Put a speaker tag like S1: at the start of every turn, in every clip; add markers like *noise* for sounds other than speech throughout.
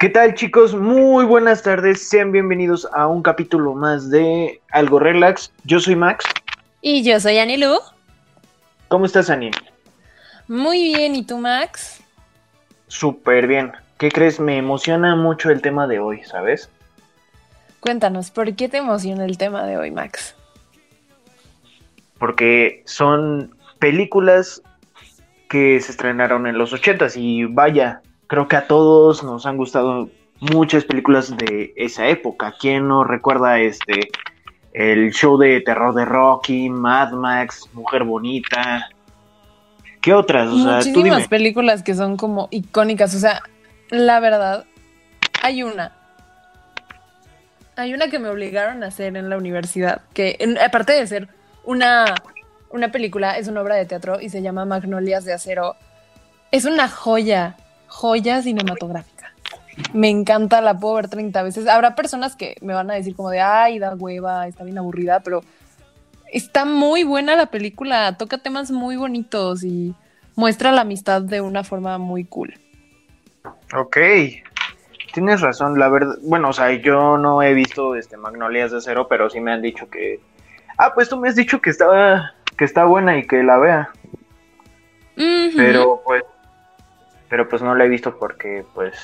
S1: ¿Qué tal chicos? Muy buenas tardes, sean bienvenidos a un capítulo más de Algo Relax. Yo soy Max.
S2: Y yo soy Anilu.
S1: ¿Cómo estás, Ani?
S2: Muy bien, ¿y tú, Max?
S1: Súper bien. ¿Qué crees? Me emociona mucho el tema de hoy, ¿sabes?
S2: Cuéntanos, ¿por qué te emociona el tema de hoy, Max?
S1: Porque son películas que se estrenaron en los ochentas y vaya, creo que a todos nos han gustado muchas películas de esa época. ¿Quién no recuerda este el show de terror de Rocky, Mad Max, Mujer Bonita? ¿Qué otras?
S2: O sea, Muchísimas películas que son como icónicas. O sea, la verdad, hay una. Hay una que me obligaron a hacer en la universidad, que aparte de ser una, una película, es una obra de teatro y se llama Magnolias de Acero. Es una joya joya cinematográfica. Me encanta, la puedo ver 30 veces. Habrá personas que me van a decir como de, ay, da hueva, está bien aburrida, pero está muy buena la película, toca temas muy bonitos y muestra la amistad de una forma muy cool.
S1: Ok, tienes razón, la verdad, bueno, o sea, yo no he visto este Magnolias de Cero, pero sí me han dicho que... Ah, pues tú me has dicho que está, que está buena y que la vea. Pero pues pero pues no la he visto porque pues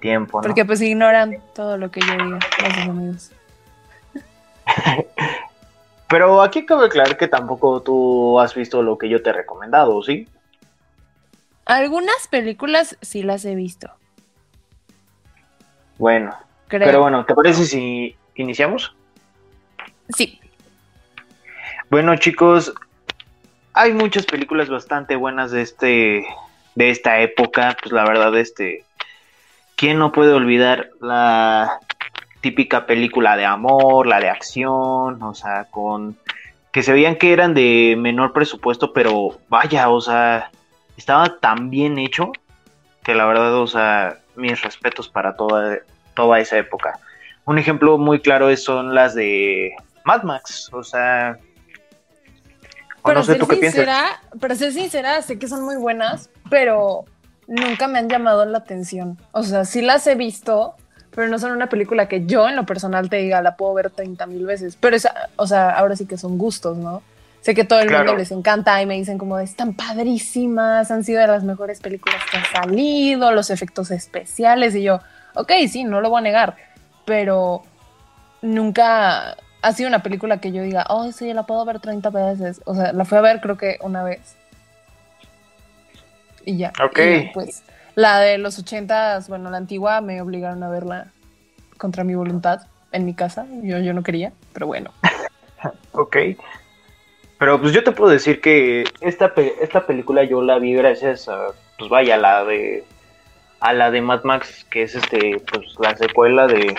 S1: tiempo, ¿no?
S2: Porque pues ignoran todo lo que yo diga, gracias amigos. *laughs*
S1: pero aquí cabe aclarar que tampoco tú has visto lo que yo te he recomendado, ¿sí?
S2: Algunas películas sí las he visto.
S1: Bueno, pero bueno, ¿te parece si iniciamos?
S2: Sí.
S1: Bueno, chicos, hay muchas películas bastante buenas de este de esta época, pues la verdad, este, ¿quién no puede olvidar la típica película de amor, la de acción, o sea, con que se veían que eran de menor presupuesto, pero vaya, o sea, estaba tan bien hecho que la verdad, o sea, mis respetos para toda, toda esa época. Un ejemplo muy claro son las de Mad Max, o sea,
S2: pero ser sincera, Para ser sincera, sé que son muy buenas, pero nunca me han llamado la atención. O sea, sí las he visto, pero no son una película que yo en lo personal te diga, la puedo ver 30 mil veces. Pero esa, o sea, ahora sí que son gustos, ¿no? Sé que todo el mundo les encanta y me dicen como están padrísimas, han sido de las mejores películas que han salido, los efectos especiales y yo, ok, sí, no lo voy a negar, pero nunca ha sido una película que yo diga, oh, sí, la puedo ver 30 veces. O sea, la fui a ver creo que una vez. Y ya.
S1: Ok.
S2: pues la de los 80, bueno, la antigua me obligaron a verla contra mi voluntad en mi casa. Yo, yo no quería, pero bueno. *laughs*
S1: ok. Pero pues yo te puedo decir que esta, esta película yo la vi gracias a, pues vaya, la de, a la de Mad Max, que es este, pues la secuela de,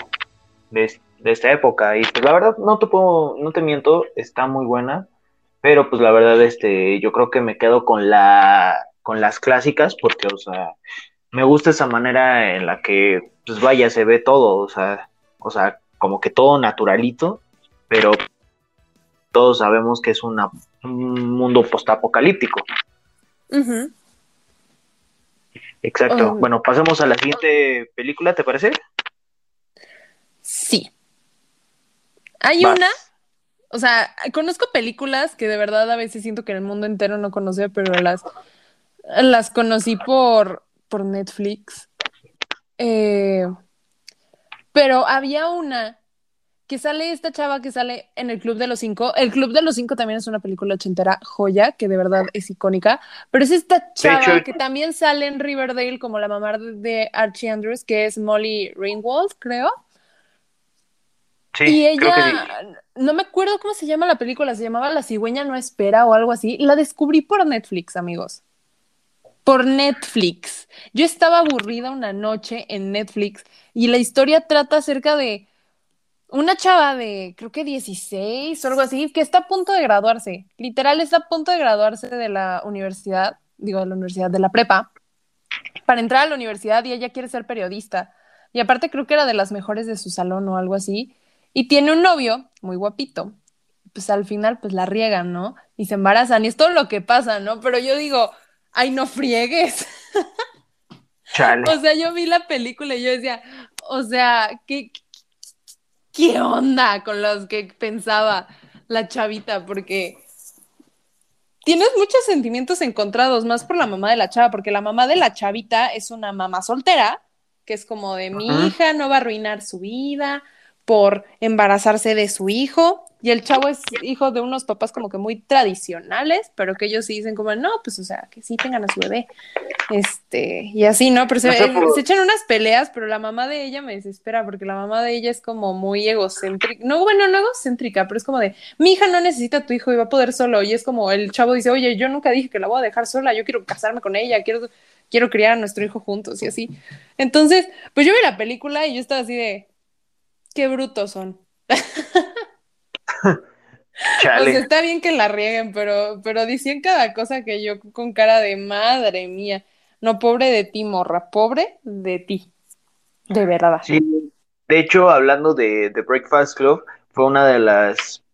S1: de, de esta época. Y pues la verdad, no te puedo, no te miento, está muy buena. Pero pues la verdad, este, yo creo que me quedo con la, con las clásicas, porque, o sea, me gusta esa manera en la que, pues vaya, se ve todo, o sea, o sea, como que todo naturalito, pero todos sabemos que es una, un mundo postapocalíptico. Exacto. Oh. Bueno, pasemos a la siguiente película, ¿te parece?
S2: Sí. Hay una, o sea, conozco películas que de verdad a veces siento que el mundo entero no conoce, pero las, las conocí por, por Netflix. Eh, pero había una que sale esta chava que sale en el Club de los Cinco. El Club de los Cinco también es una película ochentera joya, que de verdad es icónica. Pero es esta chava que también sale en Riverdale como la mamá de Archie Andrews, que es Molly Ringwald, creo y ella, no me acuerdo cómo se llama la película, se llamaba La cigüeña no espera o algo así. La descubrí por Netflix, amigos. Por Netflix. Yo estaba aburrida una noche en Netflix y la historia trata acerca de una chava de, creo que 16 o algo así, que está a punto de graduarse. Literal, está a punto de graduarse de la universidad, digo, de la universidad, de la prepa, para entrar a la universidad y ella quiere ser periodista. Y aparte creo que era de las mejores de su salón o algo así. Y tiene un novio muy guapito. Pues al final, pues la riegan, ¿no? Y se embarazan. Y es todo lo que pasa, ¿no? Pero yo digo, ay, no friegues. *laughs*
S1: Chale.
S2: O sea, yo vi la película y yo decía, o sea, ¿qué, qué onda con los que pensaba la chavita? Porque tienes muchos sentimientos encontrados, más por la mamá de la chava, porque la mamá de la chavita es una mamá soltera, que es como de mi hija no va a arruinar su vida por embarazarse de su hijo. Y el chavo es hijo de unos papás como que muy tradicionales, pero que ellos sí dicen como, no, pues o sea, que sí tengan a su bebé. Este, y así, ¿no? Pero se,
S1: No sé por-
S2: se echan unas peleas, pero la mamá de ella me desespera porque la mamá de ella es como muy egocéntrica. No, bueno, no egocéntrica, pero es como de, mi hija no necesita a tu hijo y va a poder solo. Y es como el chavo dice, oye, yo nunca dije que la voy a dejar sola, yo quiero casarme con ella, quiero, quiero criar a nuestro hijo juntos y así. Entonces, pues yo vi la película y yo estaba así de, qué brutos son.
S1: Chale.
S2: sea, está bien que la rieguen, pero, pero decían cada cosa que yo con cara de madre mía. No, pobre de ti, morra, pobre de ti. De verdad.
S1: Sí, de hecho, hablando de Breakfast Club, fue una de las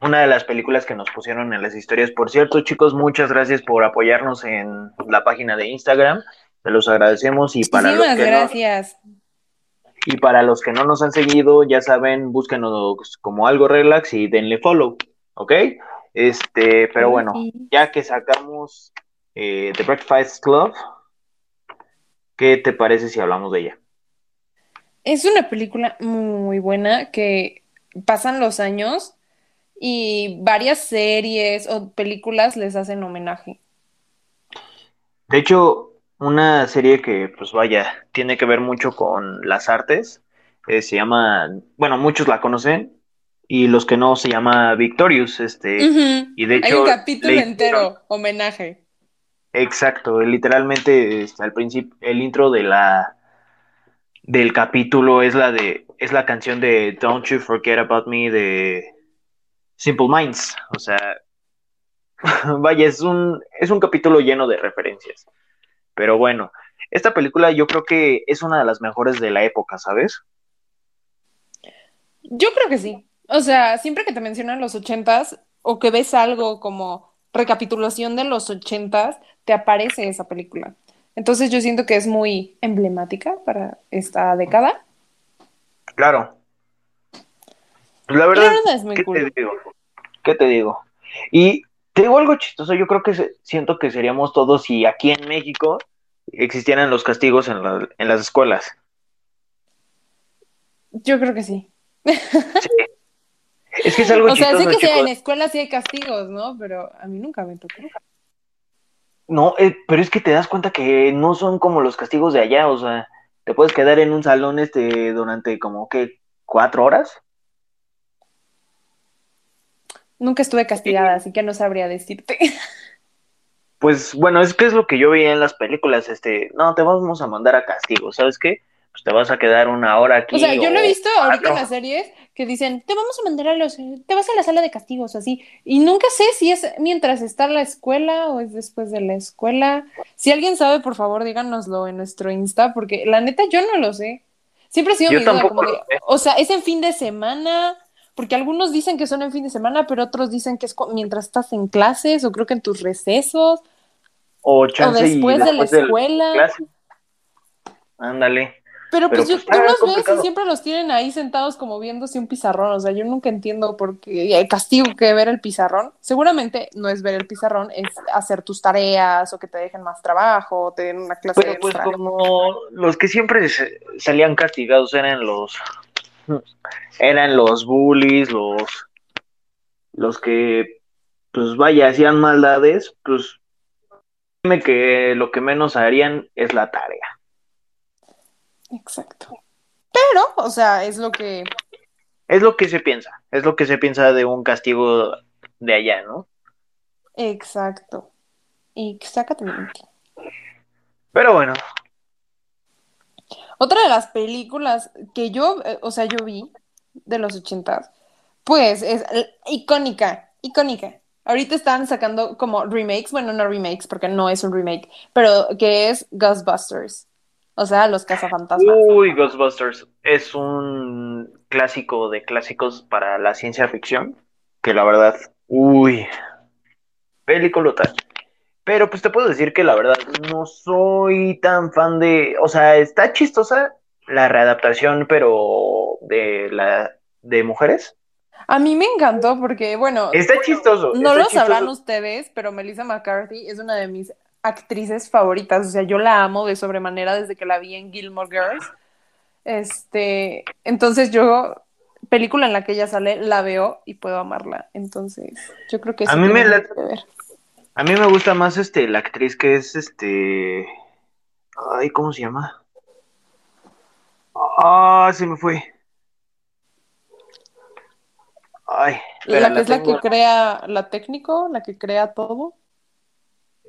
S1: una de las películas que nos pusieron en las historias. Por cierto, chicos, muchas gracias por apoyarnos en la página de Instagram. Se los agradecemos y para los
S2: Muchísimas
S1: que no,
S2: gracias.
S1: Y para los que no nos han seguido, ya saben, búsquenos como algo relax y denle follow, ¿ok? Este, pero bueno, ya que sacamos eh, The Breakfast Club, ¿qué te parece si hablamos de ella?
S2: Es una película muy buena que pasan los años y varias series o películas les hacen homenaje.
S1: De hecho, una serie que, pues vaya, tiene que ver mucho con las artes, eh, se llama, bueno, muchos la conocen, y los que no se llama Victorious, este, y de
S2: Hay
S1: hecho,
S2: un capítulo
S1: le
S2: entero, homenaje.
S1: exacto, literalmente, este, al principio, el intro de la, del capítulo es la de, es la canción de Don't You Forget About Me de Simple Minds, o sea, *laughs* vaya, es un, es un capítulo lleno de referencias. Pero bueno, esta película yo creo que es una de las mejores de la época, ¿sabes?
S2: Yo creo que sí. O sea, siempre que te mencionan los ochentas o que ves algo como recapitulación de los ochentas, te aparece esa película. Entonces yo siento que es muy emblemática para esta década.
S1: Claro. La verdad,
S2: la verdad es muy
S1: ¿qué
S2: cool.
S1: te digo? ¿Qué te digo? Y te digo algo chistoso, yo creo que siento que seríamos todos si aquí en México existieran los castigos en, la- en las escuelas.
S2: Yo creo que sí.
S1: Es que es algo *laughs*
S2: O sea, sé
S1: chistoso,
S2: que en escuelas sí hay castigos, ¿no? Pero a mí nunca me tocó.
S1: No, eh, pero es que te das cuenta que no son como los castigos de allá, o sea, te puedes quedar en un salón este durante como que cuatro horas.
S2: Nunca estuve castigada, así que no sabría decirte. *laughs*
S1: Pues bueno, es que es lo que yo veía en las películas, este, no, te vamos a mandar a castigo, ¿sabes qué? Pues te vas a quedar una hora aquí
S2: O sea, yo lo he visto ahorita en las series que dicen, te vamos a mandar a los, te vas a la sala de castigos, así. Y nunca sé si es mientras está en la escuela o es después de la escuela. Si alguien sabe, por favor, díganoslo en nuestro Insta, porque la neta yo no lo sé. Siempre ha sido
S1: Yo
S2: mi duda, como de, o sea, es en fin de semana, porque algunos dicen que son en fin de semana, pero otros dicen que es mientras estás en clases o creo que en tus recesos
S1: O
S2: o
S1: chance
S2: después de la
S1: después de la
S2: escuela.
S1: Ándale.
S2: Pero
S1: Pero,
S2: pues, yo,
S1: pues,
S2: tú
S1: está
S2: los ves y
S1: complicado.
S2: siempre los tienen ahí sentados como viéndose un pizarrón. O sea, yo nunca entiendo por qué el castigo que ver el pizarrón. Seguramente no es ver el pizarrón, es hacer tus tareas o que te dejen más trabajo, o te den una clase
S1: Pero pues
S2: extra.
S1: como los que siempre salían castigados eran los eran los bullies, los los que pues vaya hacían maldades, pues dime que lo que menos harían es la tarea.
S2: Exacto. Pero, o sea, es lo que.
S1: Es lo que se piensa, es lo que se piensa de un castigo de allá, ¿no?
S2: Exacto. Exactamente.
S1: Pero bueno,
S2: Otra de las películas que yo, eh, o sea, yo vi de los ochentas, pues es icónica, icónica. Ahorita están sacando como remakes, bueno, no remakes porque no es un remake, pero que es Ghostbusters. O sea, los cazafantasmas.
S1: uy, Ghostbusters es un clásico de clásicos para la ciencia ficción, que la verdad, uy, peliculota. Pero pues te puedo decir que la verdad no soy tan fan de, o sea, está chistosa la readaptación, pero de la de mujeres.
S2: A mí me encantó porque, bueno,
S1: Está chistoso.
S2: no
S1: está
S2: lo
S1: chistoso.
S2: sabrán ustedes, pero Melissa McCarthy es una de mis actrices favoritas. O sea, yo la amo de sobremanera desde que la vi en Gilmore Girls. Este, entonces yo, película en la que ella sale, la veo y puedo amarla. Entonces, yo creo que
S1: A mí me la-
S2: que ver.
S1: A mí me gusta más este la actriz que es este ay, ¿cómo se llama? Ah, se me fue. Ay,
S2: La que es la que crea la técnico, la que crea todo.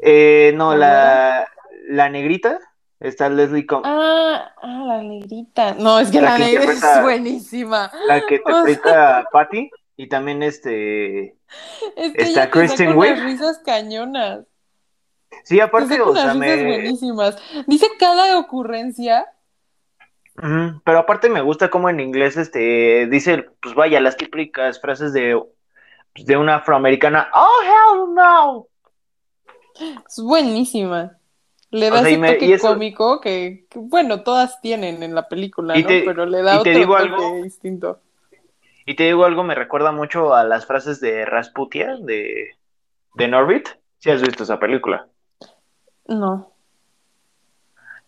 S1: Eh, no,
S2: ¿La
S1: la la negrita está Leslie Com
S2: Ah, ah, la negrita. No, es que
S1: La
S2: la
S1: que
S2: negrita es buenísima.
S1: la que interpreta a Patty y también este *laughs*
S2: Es que
S1: Está Kristen Wiig.
S2: risas cañonas.
S1: Sí,
S2: Te
S1: aparte, o sea, me
S2: buenísimas. Dice cada ocurrencia.
S1: Pero aparte me gusta cómo en inglés este dice, pues vaya, las típicas frases de, pues, de una afroamericana, oh hell no.
S2: Es buenísima. Le
S1: O
S2: da
S1: sea, y
S2: ese
S1: me-
S2: toque
S1: eso-
S2: cómico que, que, bueno, todas tienen en la película, ¿no?
S1: te-
S2: Pero le da otro toque
S1: algo.
S2: distinto.
S1: Y te digo algo, me recuerda mucho a las frases de Rasputia de, de Norbit. Si has visto esa película.
S2: No.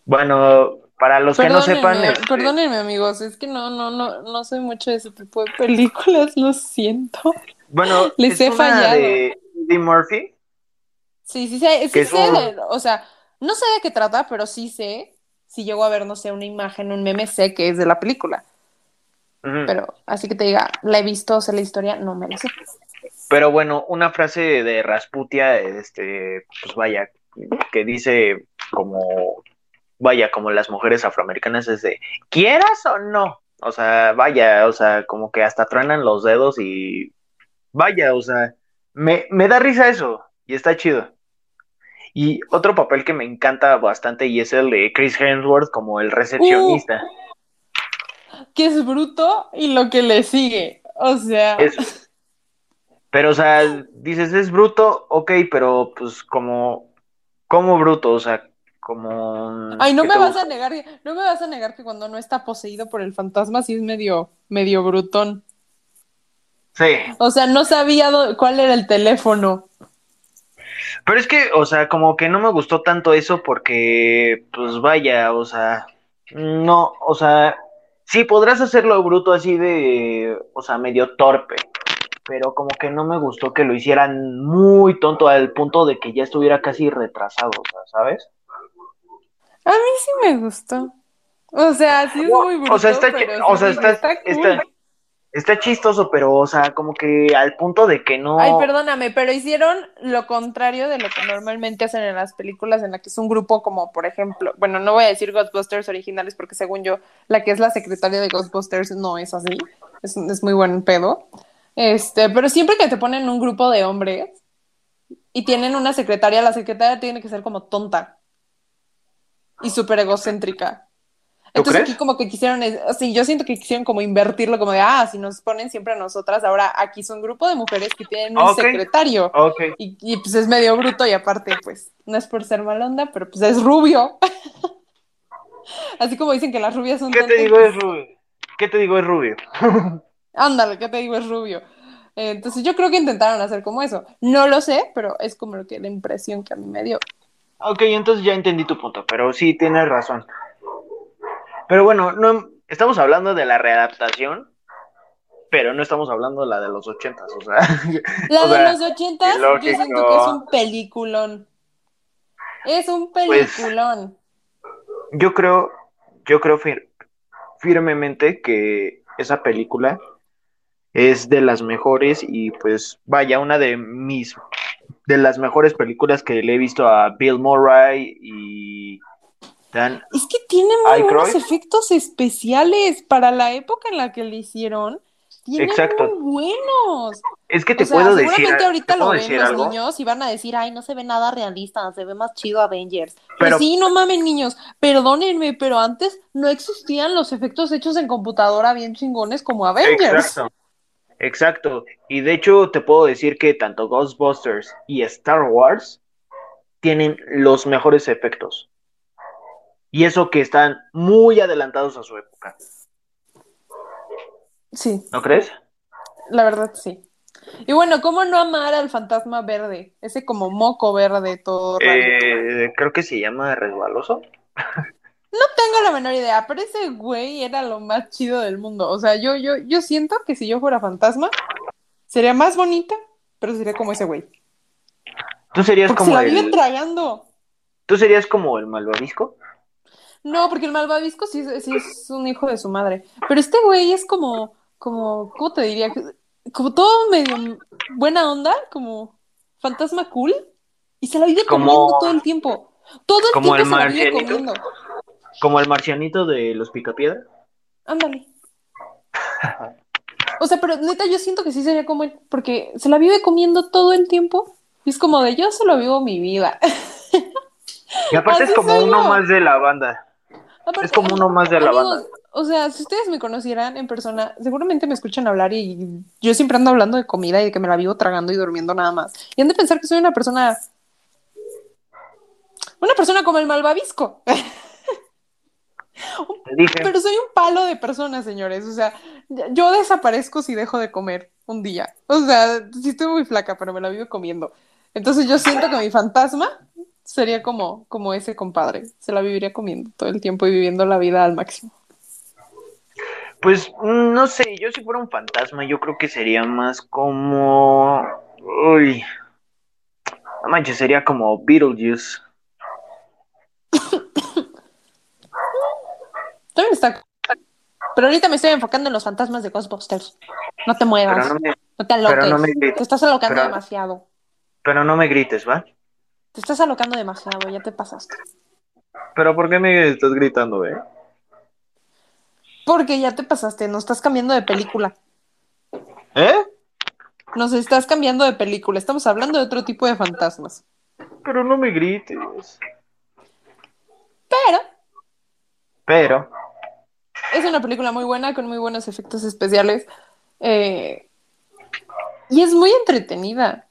S1: Bueno, para los que no sepan,
S2: Perdónenme,
S1: este,
S2: perdónenme, amigos, es que no, no, no, no soy mucho de ese tipo de películas, lo siento.
S1: bueno,
S2: les
S1: es
S2: he
S1: una
S2: fallado.
S1: de Eddie Murphy.
S2: Sí, sí sé, sí sé
S1: un-
S2: de- o sea, no sé de qué trata, pero sí sé, si llego a ver, no sé, una imagen, un meme, sé que es de la película. Pero así que te diga, la he visto, sé la historia, no me la sé.
S1: Pero bueno, una frase de Rasputia, este, pues vaya, que dice como, vaya, como las mujeres afroamericanas es de, ¿quieras o no? O sea, vaya, o sea, como que hasta truenan los dedos y vaya, o sea, me, me da risa eso y está chido. Y otro papel que me encanta bastante y es el de Chris Hemsworth como el recepcionista.
S2: Que es bruto y lo que le sigue. O sea,
S1: Es- pero, o sea, dices, es bruto, ok, pero pues como, como bruto, o sea, como...
S2: ay, no
S1: ¿qué
S2: me vas
S1: gusta?
S2: a negar, no me vas a negar que cuando no está poseído por el fantasma sí es medio, medio brutón.
S1: Sí,
S2: O sea, no sabía cuál era el teléfono.
S1: pero es que, o sea, como que no me gustó tanto eso porque, pues vaya, o sea, no, o sea, sí podrás hacerlo bruto así de, o sea, medio torpe, pero como que no me gustó que lo hicieran muy tonto al punto de que ya estuviera casi retrasado, o sea, ¿sabes?
S2: A mí sí me gustó. O sea, sí es muy bruto,
S1: o sea, está,
S2: pero
S1: o
S2: sí
S1: sea, está,
S2: cool.
S1: está, está chistoso, pero, o sea, como que al punto de que no.
S2: Ay, perdóname, pero hicieron lo contrario de lo que normalmente hacen en las películas, en la que es un grupo como, por ejemplo, bueno, no voy a decir Ghostbusters originales porque según yo, la que es la secretaria de Ghostbusters no es así, es, es muy buen pedo. Este, pero siempre que te ponen un grupo de hombres y tienen una secretaria, la secretaria tiene que ser como tonta y súper egocéntrica.
S1: ¿Tú
S2: Entonces
S1: crees?
S2: aquí como que quisieron, eh, sí, yo siento que quisieron como invertirlo, como de, ah, si nos ponen siempre a nosotras, ahora aquí son un grupo de mujeres que tienen un secretario. Y, y, pues es medio bruto y aparte, pues, no es por ser mal onda, pero pues es rubio. *laughs* Así como dicen que las rubias son
S1: ¿Qué te digo es rubio? ¿Qué te digo es rubio? *laughs*
S2: ándale, ¿qué te digo? Es rubio. Entonces yo creo que intentaron hacer como eso. No lo sé, pero es como lo que la impresión que a mí me dio.
S1: Ok, entonces ya entendí tu punto, pero sí tienes razón. Pero bueno, no estamos hablando de la readaptación, pero no estamos hablando de la de los ochentas, o sea.
S2: La
S1: o
S2: de
S1: sea,
S2: los ochentas, yo siento que es un peliculón. Es un
S1: Pues,
S2: peliculón.
S1: yo creo, yo creo fir- firmemente que esa película es de las mejores y pues vaya, una de mis de las mejores películas que le he visto a Bill Murray y
S2: Es que tiene muy buenos efectos especiales para la época en la que le hicieron. Tiene
S1: Exacto.
S2: muy buenos.
S1: Es que te
S2: o sea,
S1: puedo decir,
S2: seguramente ahorita
S1: ¿te
S2: lo ven los
S1: algo?
S2: niños y van a decir, ay, no se ve nada realista, se ve más chido Avengers.
S1: Pero-
S2: Pero sí, no mamen, niños, perdónenme, pero antes no existían los efectos hechos en computadora bien chingones como Avengers.
S1: Exacto. Exacto. Y de hecho te puedo decir que tanto Ghostbusters y Star Wars tienen los mejores efectos. Y eso que están muy adelantados a su época.
S2: Sí,
S1: ¿No crees?
S2: la verdad sí. Y bueno, ¿cómo no amar al fantasma verde? Ese como moco verde todo.
S1: Eh, creo que se llama resbaloso.
S2: No tengo la menor idea, pero ese güey era lo más chido del mundo. O sea, yo, yo, yo siento que si yo fuera fantasma, sería más bonita, pero sería como ese güey.
S1: Tú serías
S2: Porque se
S1: como
S2: la
S1: el,
S2: tragando.
S1: tú serías como el malvavisco.
S2: No, porque el malvavisco sí, es- sí es un hijo de su madre. Pero este güey es como, como, ¿cómo te diría? Como todo medio buena onda, como fantasma cool. Y se la vive
S1: Como-
S2: comiendo todo el tiempo. Todo el
S1: como
S2: tiempo
S1: el
S2: se la vive comiendo.
S1: Como el marcianito de los picapiedra.
S2: Ándale. O sea, pero neta, yo siento que sí sería como él, porque se la vive comiendo todo el tiempo. Y es como de yo solo vivo mi vida.
S1: Y aparte *laughs*
S2: Así
S1: es como uno
S2: yo.
S1: más de la banda.
S2: Aparte,
S1: Es como uno más de la
S2: amigos,
S1: banda.
S2: O sea, si ustedes me conocieran en persona, seguramente me escuchan hablar y yo siempre ando hablando de comida y de que me la vivo tragando y durmiendo nada más. Y han de pensar que soy una persona. Una persona como el malvavisco. *laughs*
S1: Dije.
S2: Pero soy un palo de personas, señores. O sea, yo desaparezco si dejo de comer un día. O sea, sí estoy muy flaca, pero me la vivo comiendo. Entonces yo siento que mi fantasma sería como, como ese compadre. Se la viviría comiendo todo el tiempo y viviendo la vida al máximo.
S1: Pues mm, no sé, yo si fuera un fantasma, yo creo que sería más como. Uy. No manches, sería como Beetlejuice. *coughs*
S2: También está. Pero ahorita me estoy enfocando en los fantasmas de Ghostbusters. No te muevas, no, te aloques.
S1: no me.
S2: Te estás alocando
S1: Pero-
S2: demasiado.
S1: pero no me grites, ¿va?
S2: Te estás alocando demasiado, ya te pasaste.
S1: Pero ¿por qué me estás gritando, eh?
S2: Porque ya te pasaste, nos estás cambiando de película.
S1: ¿Eh?
S2: Nos estás cambiando de película. Estamos hablando de otro tipo de fantasmas.
S1: Pero no me grites.
S2: Pero
S1: Pero,
S2: es una película muy buena, con muy buenos efectos especiales. eh, y es muy entretenida.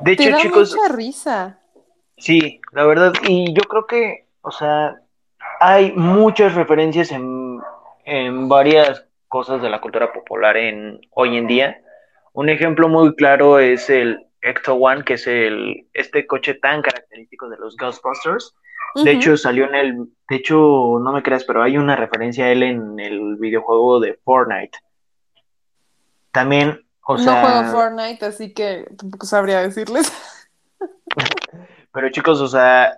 S1: De
S2: Te
S1: hecho,
S2: da
S1: chicos,
S2: mucha risa.
S1: sí, la verdad, y yo creo que, o sea, hay muchas referencias en, en varias cosas de la cultura popular en hoy en día. Un ejemplo muy claro es el Ecto One, que es el este coche tan característico de los Ghostbusters. De hecho, salió en el. De hecho, no me creas, pero hay una referencia a él en el videojuego de Fortnite. También, o
S2: no juego Fortnite, así que tampoco sabría decirles. *laughs*
S1: Pero chicos, o sea.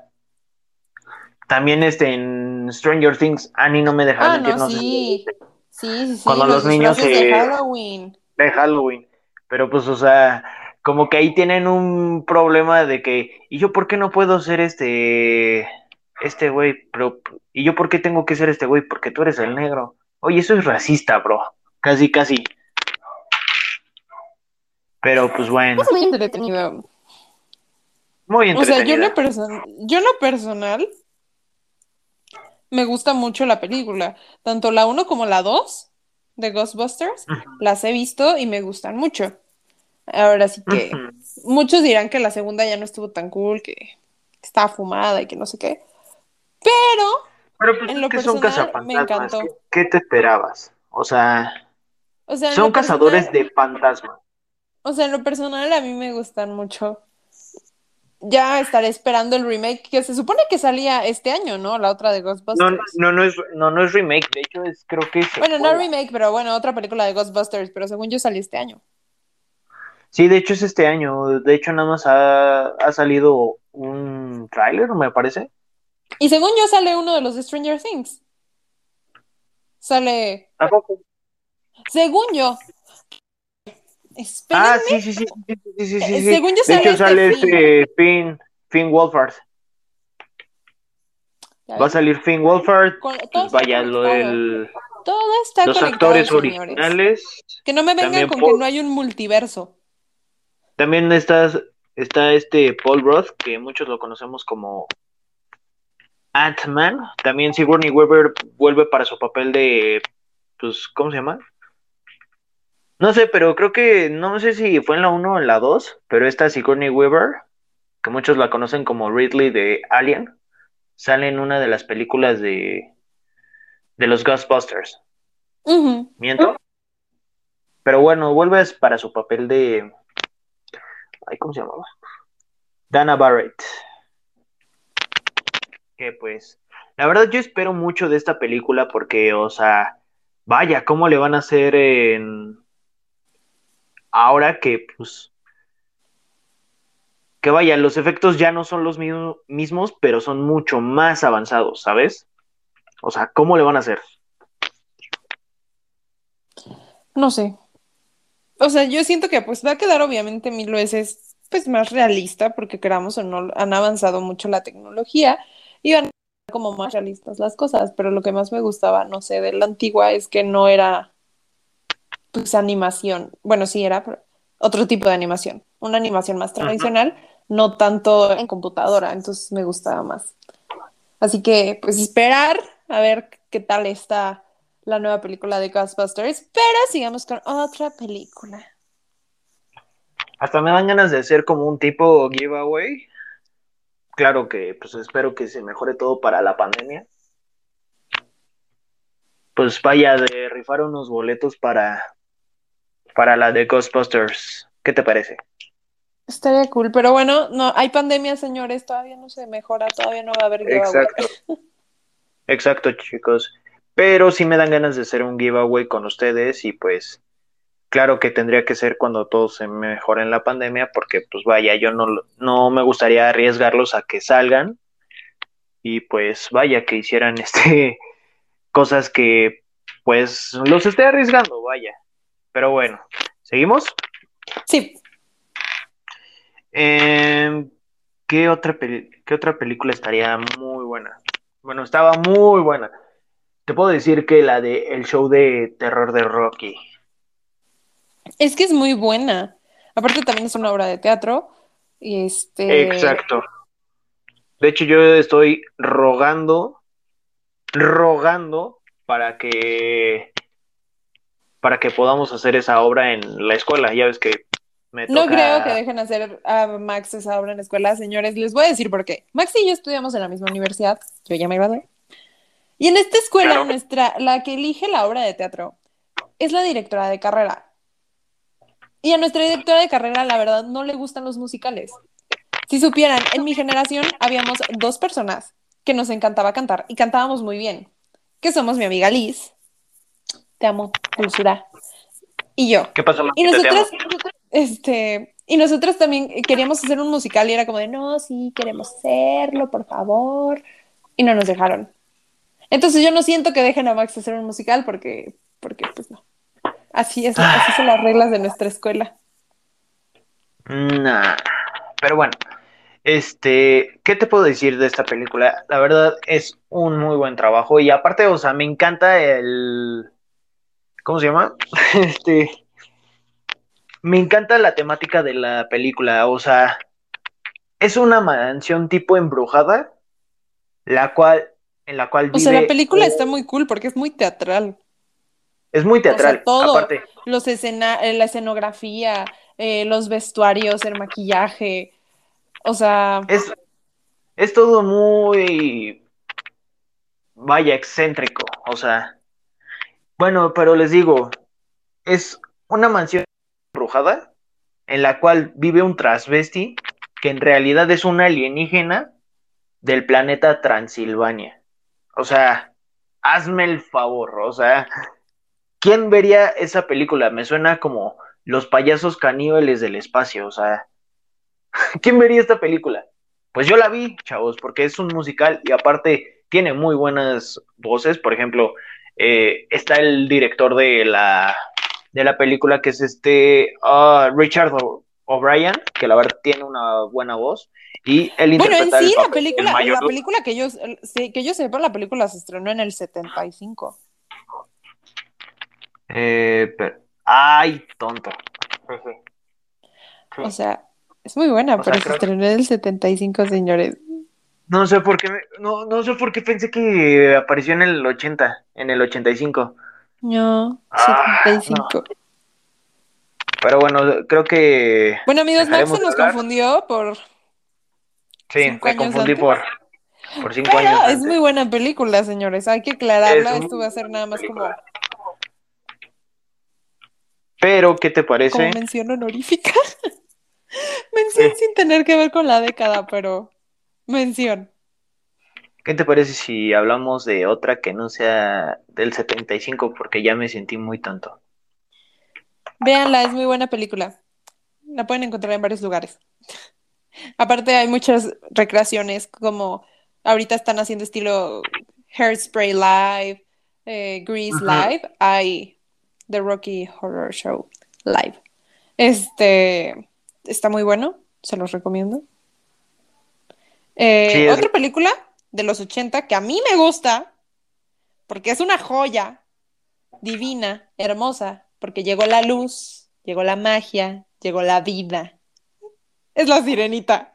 S1: También este en Stranger Things, Annie no me dejaba
S2: Ah, no, sí. Sí, sí, sí.
S1: Cuando los niños se-
S2: de Halloween.
S1: de Halloween. Pero pues, o sea, como que ahí tienen un problema de que, ¿y yo por qué no puedo ser este, este güey? Pero, ¿y yo por qué tengo que ser este güey? Porque tú eres el negro. Oye, eso es racista, bro. Casi, casi. Pero pues bueno,
S2: Es muy entretenido.
S1: muy
S2: O sea, yo lo, person- yo en lo personal me gusta mucho la película. Tanto la 1 como la 2 de Ghostbusters las he visto y me gustan mucho. Ahora sí que muchos dirán que la segunda ya no estuvo tan cool, que estaba fumada y que no sé qué. Pero
S1: Pero pues
S2: en lo
S1: que son
S2: personal, me encantó.
S1: ¿Qué, qué te esperabas? O sea,
S2: O sea, en
S1: son cazadores
S2: personal-
S1: de fantasmas.
S2: O sea, en lo personal a mí me gustan mucho. Ya estaré esperando el remake que se supone que salía este año, ¿no? La otra de
S1: No,
S2: Ghostbusters.
S1: no, no es, no, no es remake, de hecho es, creo que es
S2: Bueno, no remake, pero bueno, otra película de Ghostbusters, pero según yo salió este año.
S1: Sí, de hecho es este año. De hecho, nada más ha, ha salido un tráiler, me parece.
S2: Y según yo sale uno de los de Stranger Things. Sale,
S1: ¿A poco?
S2: según yo. Espérenme.
S1: Ah, sí, sí, sí, sí, sí, sí,
S2: según yo
S1: De hecho,
S2: este
S1: sale
S2: Finn.
S1: este Finn, Finn Wolfhard. Va a salir Finn Wolfhard. Pues vaya, lo,
S2: conectado.
S1: el,
S2: Todo está
S1: los actores
S2: señores.
S1: originales.
S2: Que no me vengan con
S1: Paul-
S2: que no hay un multiverso.
S1: También está, está este Paul Roth, que muchos lo conocemos como Ant-Man. También Sigourney Weaver vuelve para su papel de, pues, ¿cómo se llama? No sé, pero creo que, no sé si fue en la 1 o en la 2, pero esta Sigourney Weaver que muchos la conocen como Ridley de Alien, sale en una de las películas de, de los Ghostbusters. ¿Miento? Pero bueno, vuelves para su papel de... Ay, ¿Cómo se llamaba? Dana Barrett. Que pues, la verdad yo espero mucho de esta película porque, o sea, vaya, ¿cómo le van a hacer en... Ahora que, pues, que vaya, los efectos ya no son los mismos, pero son mucho más avanzados, ¿sabes? O sea, ¿cómo le van a hacer?
S2: No sé. O sea, yo siento que pues va a quedar obviamente mil veces pues más realista, porque queramos o no, han avanzado mucho la tecnología y van como más realistas las cosas, pero lo que más me gustaba, no sé, de la antigua es que no era pues animación. Bueno, sí era otro tipo de animación, una animación más tradicional, no tanto en computadora, entonces me gustaba más. Así que pues esperar a ver qué tal está la nueva película de Ghostbusters, pero sigamos con otra película.
S1: Hasta me dan ganas de hacer como un tipo giveaway. Claro que pues espero que se mejore todo para la pandemia. Pues vaya de rifar unos boletos para para la de Ghostbusters. ¿Qué te parece?
S2: Estaría cool, pero bueno, no hay pandemia, señores, todavía no se mejora, todavía no va a haber giveaway.
S1: Exacto. *laughs* Exacto, chicos pero sí me dan ganas de hacer un giveaway con ustedes y pues claro que tendría que ser cuando todo se mejore en la pandemia porque pues vaya, yo no, no me gustaría arriesgarlos a que salgan y pues vaya que hicieran *laughs* este cosas que pues los esté arriesgando, vaya. Pero bueno, ¿seguimos?
S2: Sí.
S1: Em, ¿qué, otra ¿Qué otra película estaría muy buena? Bueno, estaba muy buena. Te puedo decir que la de el show de terror de Rocky.
S2: Es que es muy buena. Aparte también es una obra de teatro. Y este.
S1: Exacto. De hecho, yo estoy rogando, rogando para que para que podamos hacer esa obra en la escuela. Ya ves que
S2: me toca... No creo que dejen hacer a Max esa obra en la escuela, señores. Les voy a decir por qué. Max y yo estudiamos en la misma universidad. Yo ya me gradué. Y en esta escuela, nuestra, la que elige la obra de teatro es la directora de carrera. Y a nuestra directora de carrera, la verdad, no le gustan los musicales. Si supieran, en mi generación habíamos dos personas que nos encantaba cantar y cantábamos muy bien, que somos mi amiga Liz, te amo, dulzura, y yo.
S1: ¿Qué pasó?
S2: Y nosotras, este, y nosotros también queríamos hacer un musical y era como de, no, sí, queremos hacerlo, por favor. Y no nos dejaron. Entonces yo no siento que dejen a Max hacer un musical porque, porque pues no. Así es, así son las reglas de nuestra escuela.
S1: Nah, pero bueno, este, ¿qué te puedo decir de esta película? La verdad es un muy buen trabajo y aparte, o sea, me encanta el, ¿cómo se llama? *laughs* Este, me encanta la temática de la película, o sea, es una mansión tipo embrujada, la cual en la cual
S2: O sea, la película está muy cool porque es muy teatral.
S1: Es muy teatral, todo, aparte.
S2: Los escena eh, la escenografía, eh, los vestuarios, el maquillaje, o sea...
S1: Es, es todo muy... Vaya, excéntrico, o sea... Bueno, pero les digo, es una mansión embrujada en la cual vive un transvesti que en realidad es un alienígena del planeta Transilvania. O sea, hazme el favor, o sea, ¿quién vería esa película? Me suena como Los payasos caníbales del espacio, o sea, *laughs* ¿quién vería esta película? Pues yo la vi, chavos, porque es un musical y aparte tiene muy buenas voces, por ejemplo, eh, está el director de la, de la película que es este uh, Richard O'Brien, que la verdad tiene una buena voz. Y él
S2: bueno, en sí, la película, la película que yo, que yo sepa, la película se estrenó en el 75.
S1: Eh, pero, ay, tonto.
S2: O sea, es muy buena, pero se estrenó en el 75, señores.
S1: No sé por qué, no, no sé por qué pensé que apareció en el 80, en el 85.
S2: No, 75. Ah,
S1: pero bueno, creo que.
S2: Bueno, amigos, Max se nos confundió por
S1: Sí, me confundí
S2: antes.
S1: por, por cinco
S2: Pero
S1: años.
S2: es
S1: antes.
S2: muy buena película, señores. Hay que aclararla.
S1: Es
S2: Esto va a ser nada más como.
S1: Pero, ¿qué te
S2: como
S1: parece?
S2: mención honorífica. *laughs* mención
S1: Sí.
S2: sin tener que ver con la década, pero mención.
S1: ¿Qué te parece si hablamos de otra que no sea del 75? Porque ya me sentí muy tonto.
S2: Véanla, es muy buena película. La pueden encontrar en varios lugares. *laughs* Aparte hay muchas recreaciones, como ahorita están haciendo estilo Hairspray Live, eh, Grease. Live, hay The Rocky Horror Show Live. Este está muy bueno, se los recomiendo. Eh,
S1: Sí, es-
S2: Otra película de los 80 que a mí me gusta, porque es una joya divina, hermosa, porque llegó la luz, llegó la magia, llegó la vida. Es la sirenita.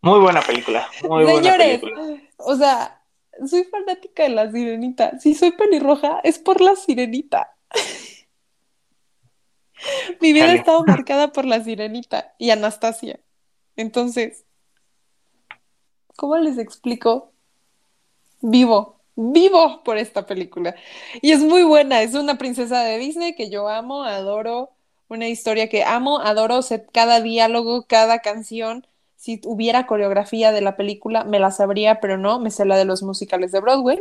S1: Muy buena película. Muy buena
S2: Señores,
S1: película.
S2: o sea, soy fanática de la sirenita. Si soy pelirroja, es por la sirenita. *laughs* Mi vida ha estado marcada por la sirenita y Anastasia. Entonces, ¿cómo les explico? Vivo, vivo por esta película. Y es muy buena, es una princesa de Disney que yo amo, adoro, una historia que amo, adoro cada diálogo, cada canción. Si hubiera coreografía de la película, me la sabría, pero no, me sé la de los musicales de Broadway.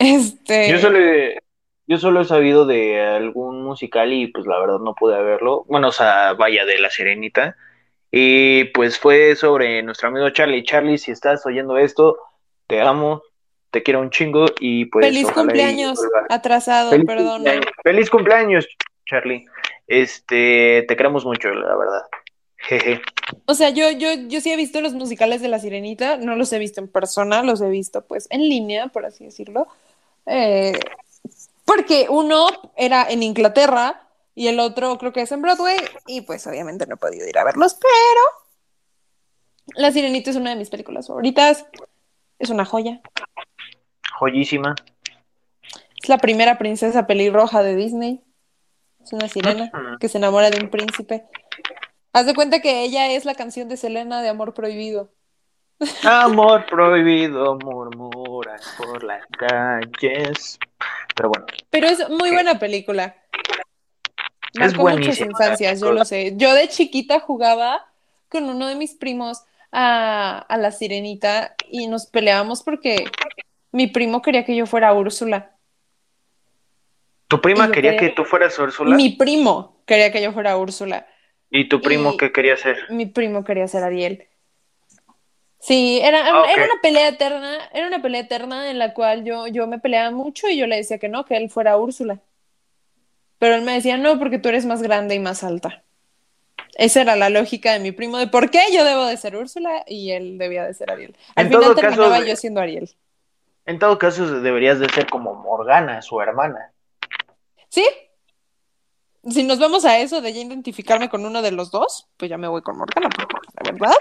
S2: Este,
S1: Yo solo, he, yo solo he sabido de algún musical y pues la verdad no pude verlo. Bueno, o sea, vaya de La Sirenita. Y pues fue sobre nuestro amigo Charlie. Charlie, si estás oyendo esto, te amo, te quiero un chingo y pues
S2: feliz
S1: y
S2: cumpleaños, atrasado,
S1: Feliz
S2: perdona.
S1: cumpleaños. Feliz cumpleaños, Charlie. Este, te queremos mucho, la verdad. Jeje.
S2: O sea, yo, yo, yo sí he visto los musicales de La Sirenita, no los he visto en persona, los he visto pues en línea, por así decirlo. Eh, porque uno era en Inglaterra y el otro creo que es en Broadway y pues obviamente no he podido ir a verlos, pero La Sirenita es una de mis películas favoritas, es una joya,
S1: Joyísima.
S2: es la primera princesa pelirroja de Disney, es una sirena que se enamora de un príncipe. Haz de cuenta que ella es la canción de Selena de Amor Prohibido.
S1: Amor prohibido murmura por las calles. Pero bueno,
S2: Pero es muy buena película.
S1: Es
S2: muchas infancias, yo lo sé. Yo de chiquita jugaba con uno de mis primos a, a la sirenita y nos peleábamos porque mi primo quería que yo fuera Úrsula.
S1: tu prima quería
S2: quería-
S1: que tú fueras Úrsula.
S2: Mi primo quería que yo fuera Úrsula.
S1: ¿Y tu primo
S2: y-
S1: qué quería hacer?
S2: Mi primo quería ser Ariel. Sí, era,
S1: Ah,
S2: era una pelea eterna, era una pelea eterna en la cual yo, yo me peleaba mucho y yo le decía que no, que él fuera Úrsula. Pero él me decía, no, porque tú eres más grande y más alta. Esa era la lógica de mi primo de por qué yo debo de ser Úrsula y él debía de ser Ariel. Al
S1: En
S2: final
S1: todo caso,
S2: terminaba
S1: de-
S2: yo siendo Ariel.
S1: En todo caso, deberías de ser como Morgana, su hermana.
S2: ¿Sí? Si nos vamos a eso de ya identificarme con uno de los dos, pues ya me voy con Morgana, porque la verdad,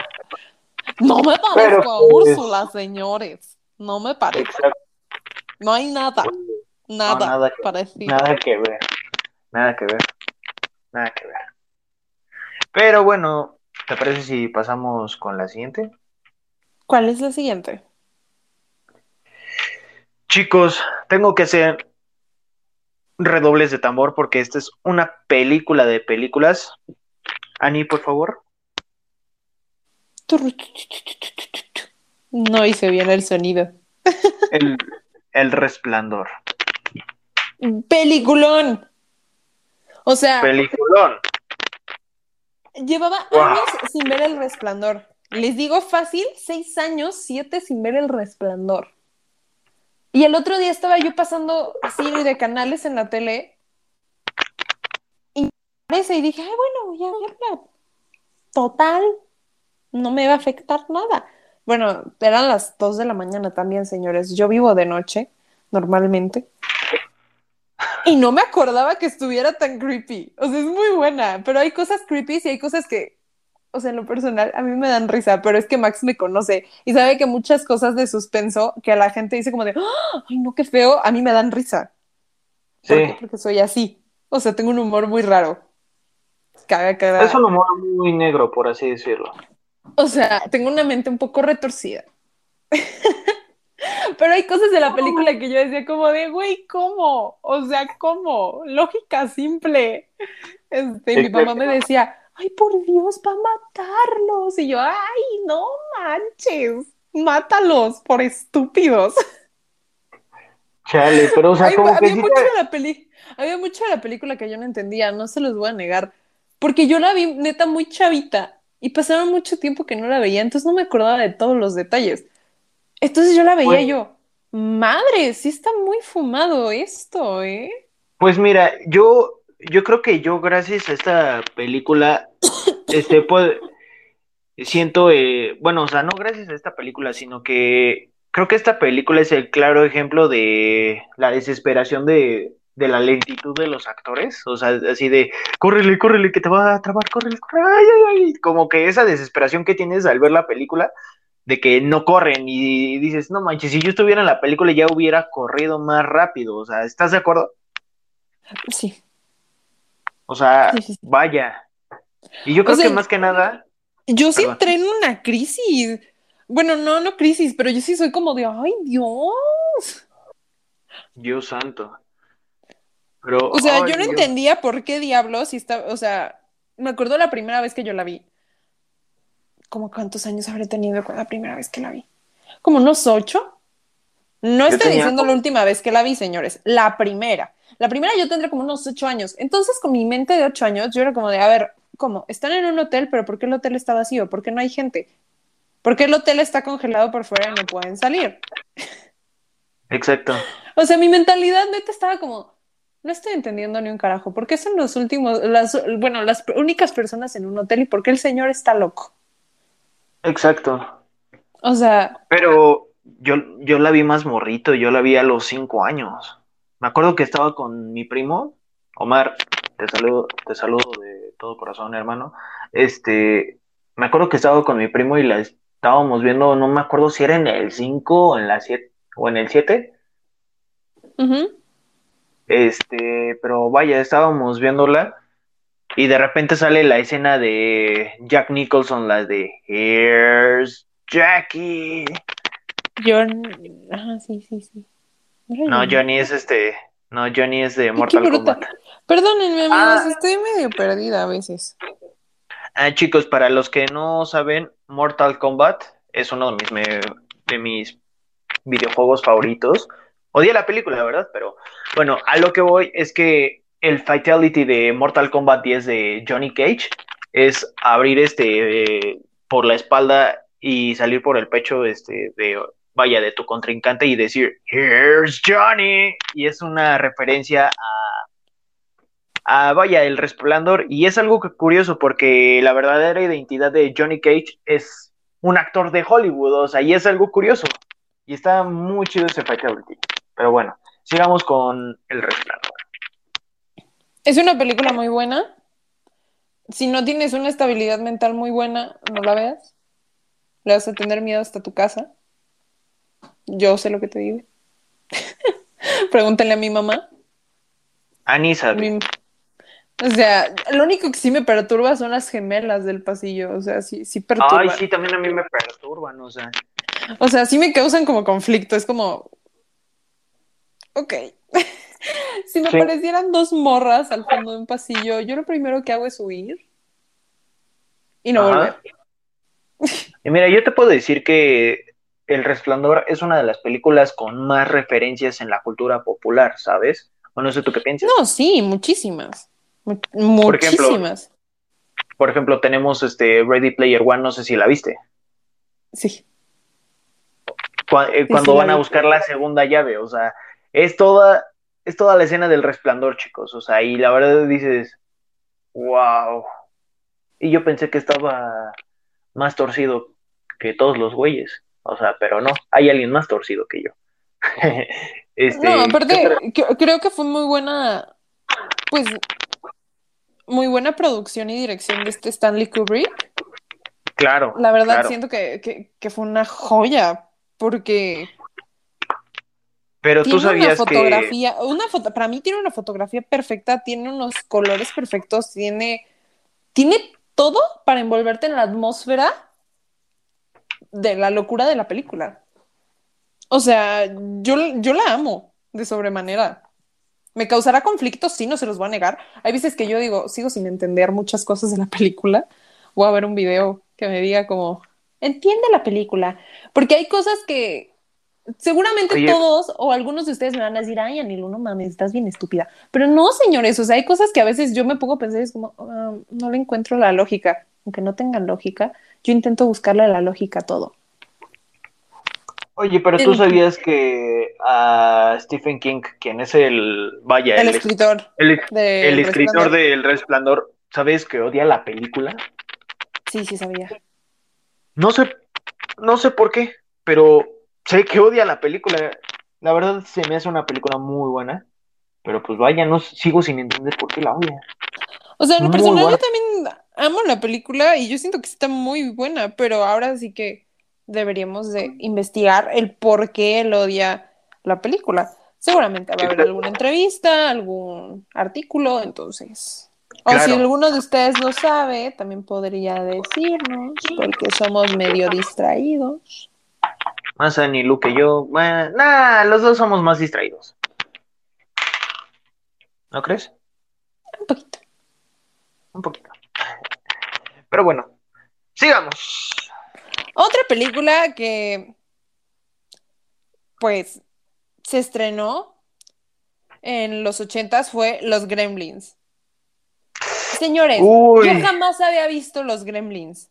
S2: no me parezco
S1: Pero,
S2: a
S1: pues-
S2: Úrsula, señores. No me parezco.
S1: Exacto.
S2: No hay nada, nada,
S1: nada que-
S2: parecido.
S1: Nada que ver. Nada que ver. Nada que ver. Pero bueno, ¿te parece si pasamos con la siguiente?
S2: ¿Cuál es la siguiente?
S1: Chicos, tengo que hacer redobles de tambor porque esta es una película de películas. Ani, por favor.
S2: No hice bien el sonido.
S1: El, el resplandor.
S2: Peliculón. O sea,
S1: Peliculón.
S2: llevaba
S1: Wow.
S2: años sin ver el resplandor. Les digo fácil, seis años, siete sin ver el resplandor. Y el otro día estaba yo pasando así de canales en la tele y y dije, ay, bueno, voy a verla. Total, no me va a afectar nada. Bueno, eran las dos de la mañana también, señores. Yo vivo de noche, normalmente. Y no me acordaba que estuviera tan creepy. O sea, es muy buena, pero hay cosas creepy y hay cosas que, o sea, en lo personal, a mí me dan risa, pero es que Max me conoce y sabe que muchas cosas de suspenso que a la gente dice como de, "Ah, ay, no, qué feo, a mí me dan risa. ¿Por
S1: Sí.
S2: qué? Porque soy así. O sea, tengo un humor muy raro. Caga, caga.
S1: Es un humor muy negro, por así decirlo.
S2: O sea, tengo una mente un poco retorcida. *laughs* *laughs* Pero hay cosas de la película que yo decía como de, güey, ¿cómo? O sea, ¿cómo? Lógica simple. Este, mi mamá me decía, ay, por Dios, va a matarlos. Y yo, ay, no manches, mátalos por estúpidos. *laughs*
S1: Chale, pero o sea, como
S2: había
S1: que
S2: mucho de la peli, había mucho de la película que yo no entendía, no se los voy a negar, porque yo la vi neta muy chavita y pasaron mucho tiempo que no la veía, entonces no me acordaba de todos los detalles. Entonces yo la veía
S1: Pues-
S2: yo, madre, sí está muy fumado esto, ¿eh?
S1: Pues mira, yo, yo creo que yo gracias a esta película, *coughs* este, pues, siento, eh, bueno, o sea, no gracias a esta película, sino que creo que esta película es el claro ejemplo de la desesperación de, de la lentitud de los actores, o sea, así de, córrele, córrele, que te va a trabar, córrele, córrele, ay, ay, ay", como que esa desesperación que tienes al ver la película, de que no corren y dices, no manches, si yo estuviera en la película ya hubiera corrido más rápido, o sea, ¿estás de acuerdo?
S2: Sí,
S1: O sea,
S2: Sí, sí, sí.
S1: vaya. Y yo creo
S2: sea,
S1: que más que nada,
S2: yo sí entré en una crisis. Bueno, no, no crisis, pero yo sí soy como de, ay, Dios.
S1: Dios santo. Pero,
S2: O sea, yo no
S1: Dios.
S2: entendía por qué diablos, si está, o sea, me acuerdo la primera vez que yo la vi. ¿Cómo cuántos años habré tenido la primera vez que la vi? ¿Como unos ocho? No
S1: Yo
S2: estoy diciendo
S1: como-
S2: la última vez que la vi, señores, la primera. La primera yo tendré como unos ocho años. Entonces, con mi mente de ocho años, yo era como de, a ver, ¿cómo? Están en un hotel, pero ¿por qué el hotel está vacío? ¿Por qué no hay gente? ¿Por qué el hotel está congelado por fuera y no pueden salir?
S1: Exacto.
S2: O sea, mi mentalidad neta estaba como, no estoy entendiendo ni un carajo. ¿Por qué son los últimos, las, bueno, las únicas personas en un hotel y por qué el señor está loco?
S1: Exacto.
S2: O sea,
S1: Pero yo, yo la vi más morrito, yo la vi a los cinco años. Me acuerdo que estaba con mi primo, Omar, te saludo, te saludo de todo corazón, hermano. Este, me acuerdo que estaba con mi primo y la estábamos viendo, no me acuerdo si era en el 5 o en la 7 o en el 7.
S2: ujú.
S1: Este, pero vaya, estábamos viéndola y de repente sale la escena de Jack Nicholson, la de Here's Jackie.
S2: ajá, sí, sí, sí.
S1: No, Johnny es este, no, Johnny es de Mortal. Kombat.
S2: Perdónenme, amigos,
S1: Ah.
S2: estoy medio perdida a veces.
S1: Ah, chicos, para los que no saben, Mortal Kombat es uno de mis, me- de mis videojuegos favoritos. Odia la película, ¿verdad? Pero bueno, a lo que voy es que el Fatality de Mortal Kombat 10 de Johnny Cage es abrir este eh, por la espalda y salir por el pecho este de vaya de tu contrincante y decir Here's Johnny y es una referencia a, a vaya el resplandor y es algo que- curioso porque la verdadera identidad de Johnny Cage es un actor de Hollywood, o sea, y es algo curioso y está muy chido ese Fatality. Pero bueno, sigamos con el resplandor.
S2: Es una película muy buena. Si no tienes una estabilidad mental muy buena, no la veas. Le vas a tener miedo hasta tu casa. Yo sé lo que te digo. *laughs* Pregúntenle a mi mamá.
S1: Ani sabe.
S2: Mi- O sea, lo único que sí me perturba son las gemelas del pasillo. O sea, sí, sí perturban.
S1: Ay, sí, también a mí me perturban, o sea.
S2: O sea, sí me causan como conflicto. Es como. Ok. *laughs* *laughs* si me
S1: Sí.
S2: aparecieran dos morras al fondo de un pasillo, yo lo primero que hago es huir. Y no
S1: Ajá.
S2: volver.
S1: Y mira, yo te puedo decir que El Resplandor es una de las películas con más referencias en la cultura popular, ¿sabes? O no sé tú qué piensas.
S2: No, sí, muchísimas. Mu-
S1: Por ejemplo,
S2: muchísimas.
S1: Por ejemplo, tenemos este Ready Player One, no sé si la viste.
S2: Sí.
S1: Cu- eh, cuando
S2: sí,
S1: van a buscar la segunda llave, o sea, es toda, es toda la escena del resplandor, chicos, o sea, y la verdad dices, wow. Y yo pensé que estaba más torcido que todos los güeyes, o sea, pero no, hay alguien más torcido que yo. *laughs* Este,
S2: No,
S1: ¿qué
S2: aparte, creo que fue muy buena, pues, muy buena producción y dirección de este Stanley Kubrick.
S1: Claro,
S2: La verdad,
S1: claro.
S2: siento que, que, que fue una joya, porque
S1: Pero tú
S2: tiene una
S1: sabías que,
S2: fotografía, una foto, para mí tiene una fotografía perfecta, tiene unos colores perfectos, tiene, tiene todo para envolverte en la atmósfera de la locura de la película. O sea, yo, yo la amo de sobremanera. Me causará conflictos, sí, no se los voy a negar. Hay veces que yo digo, sigo sin entender muchas cosas de la *laughs* película. Voy a ver un video que me diga como, entiende la película. Porque hay cosas que seguramente
S1: Oye.
S2: todos o algunos de ustedes me van a decir, ay, Anilo, no mames, estás bien estúpida. Pero no, señores, o sea, hay cosas que a veces yo me pongo a pensar y es como, "Ah, no le encuentro la lógica. Aunque no tengan lógica, yo intento buscarle la lógica a todo.
S1: Oye, pero tú sabías que a Stephen King, quien es el, vaya,
S2: El
S1: el,
S2: escritor
S1: el,
S2: de
S1: el escritor
S2: Resplandor.
S1: del Resplandor, ¿sabes que odia la película?
S2: Sí, sí sabía.
S1: No sé, no sé por qué, pero sé que odia la película. La verdad se me hace una película muy buena, pero pues vaya, no sigo sin entender por qué la odia.
S2: O sea, en lo personal
S1: buena.
S2: yo también amo la película y yo siento que está muy buena, pero ahora sí que deberíamos de investigar el por qué él odia la película. Seguramente va a haber
S1: Exacto.
S2: alguna entrevista, algún artículo, entonces. O
S1: Claro.
S2: si alguno de ustedes lo sabe, también podría decirnos, porque somos medio distraídos.
S1: Más Anilu que yo, bueno, nah, los dos somos más distraídos. ¿No crees?
S2: Un poquito.
S1: Un poquito. Pero bueno, sigamos.
S2: Otra película que, pues, se estrenó en los ochentas fue Los Gremlins. Señores,
S1: Uy.
S2: yo jamás había visto Los Gremlins.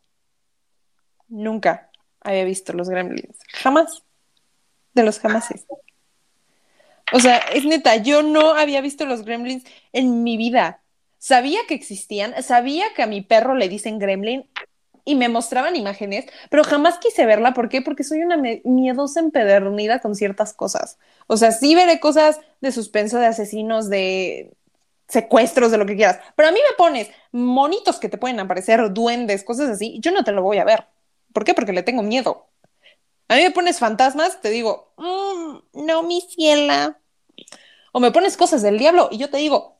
S2: Nunca había visto Los Gremlins. Jamás. De los jamases. O sea, es neta, yo no había visto Los Gremlins en mi vida. Sabía que existían, sabía que a mi perro le dicen Gremlin y me mostraban imágenes, pero jamás quise verla. ¿Por qué? Porque soy una miedosa empedernida con ciertas cosas. O sea, sí veré cosas de suspenso, de asesinos, de secuestros, de lo que quieras. Pero a mí me pones monitos que te pueden aparecer, duendes, cosas así, yo no te lo voy a ver. ¿Por qué? Porque le tengo miedo. A mí me pones fantasmas, te digo, "Mm, no, mi ciela. O me pones cosas del diablo y yo te digo,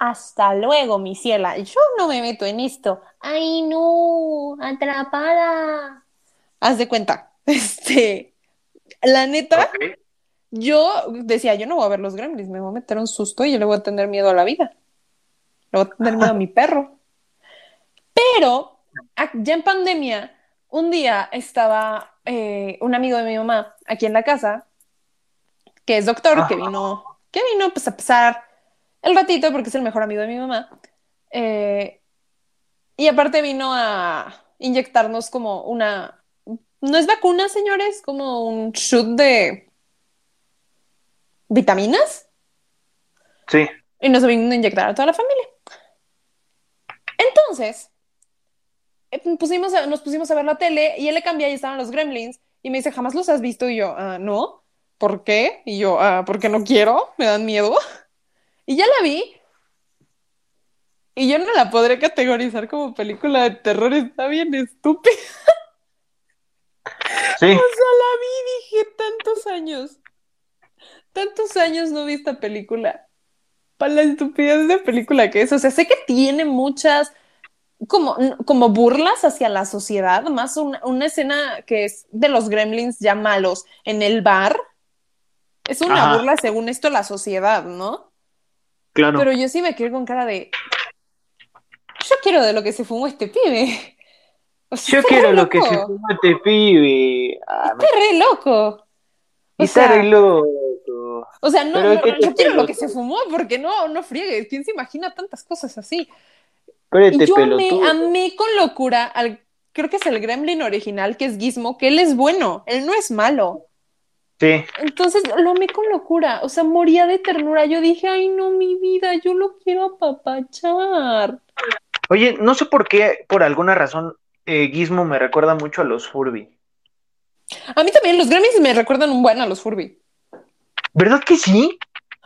S2: hasta luego, mi ciela. Yo no me meto en esto. Ay, no, atrapada. Haz de cuenta. *laughs* Este, la neta, yo decía, yo no voy a ver los gremlins, me voy a meter un susto y yo le voy a tener miedo a la vida. Le voy a tener miedo a mi perro. Pero ya en pandemia, un día estaba eh, un amigo de mi mamá aquí en la casa, que es doctor, que vino, que vino pues a pasar el ratito porque es el mejor amigo de mi mamá. Eh, y aparte vino a inyectarnos como una, no es vacuna, señores, como un shoot de vitaminas
S1: Sí.
S2: y nos vino a inyectar a toda la familia. Entonces, pusimos a- nos pusimos a ver la tele y él le cambia y estaban los gremlins y me dice, ¿jamás los has visto? Y yo, "Ah, no, ¿por qué? Y yo, "Ah, porque no quiero, me dan miedo. *laughs* Y ya la vi y yo no la podré categorizar como película de terror, está bien estúpida.
S1: Sí. *laughs*
S2: O sea, la vi, dije, tantos años, tantos años no vi esta película. Para la estupidez de película que es. O sea, sé que tiene muchas como, como burlas hacia la sociedad, más una, una escena que es de los gremlins ya malos en el bar. Es una
S1: Ajá.
S2: burla, según esto, a la sociedad, ¿no?
S1: Claro.
S2: Pero yo sí me quedé con cara de. Yo quiero de lo que se fumó este pibe. O sea,
S1: Yo quiero lo que se fuma este pibe. Ah, me-
S2: Está re loco. O
S1: está
S2: sea,
S1: re loco.
S2: O sea, no, no,
S1: ¿qué te
S2: yo quiero lo que se fumó, porque no, no friegues. ¿Quién se imagina tantas cosas así?
S1: Espérate,
S2: Y yo amé, amé con locura al, creo que es el Gremlin original, que es Gizmo, que él es bueno, él no es malo.
S1: Sí.
S2: Entonces lo amé con locura, o sea, moría de ternura. Yo dije, ay, no, mi vida, yo lo quiero apapachar.
S1: Oye, no sé por qué, por alguna razón, eh, Gizmo me recuerda mucho a los Furby.
S2: A mí también los Gremlins me recuerdan un buen a los Furby.
S1: ¿Verdad que sí?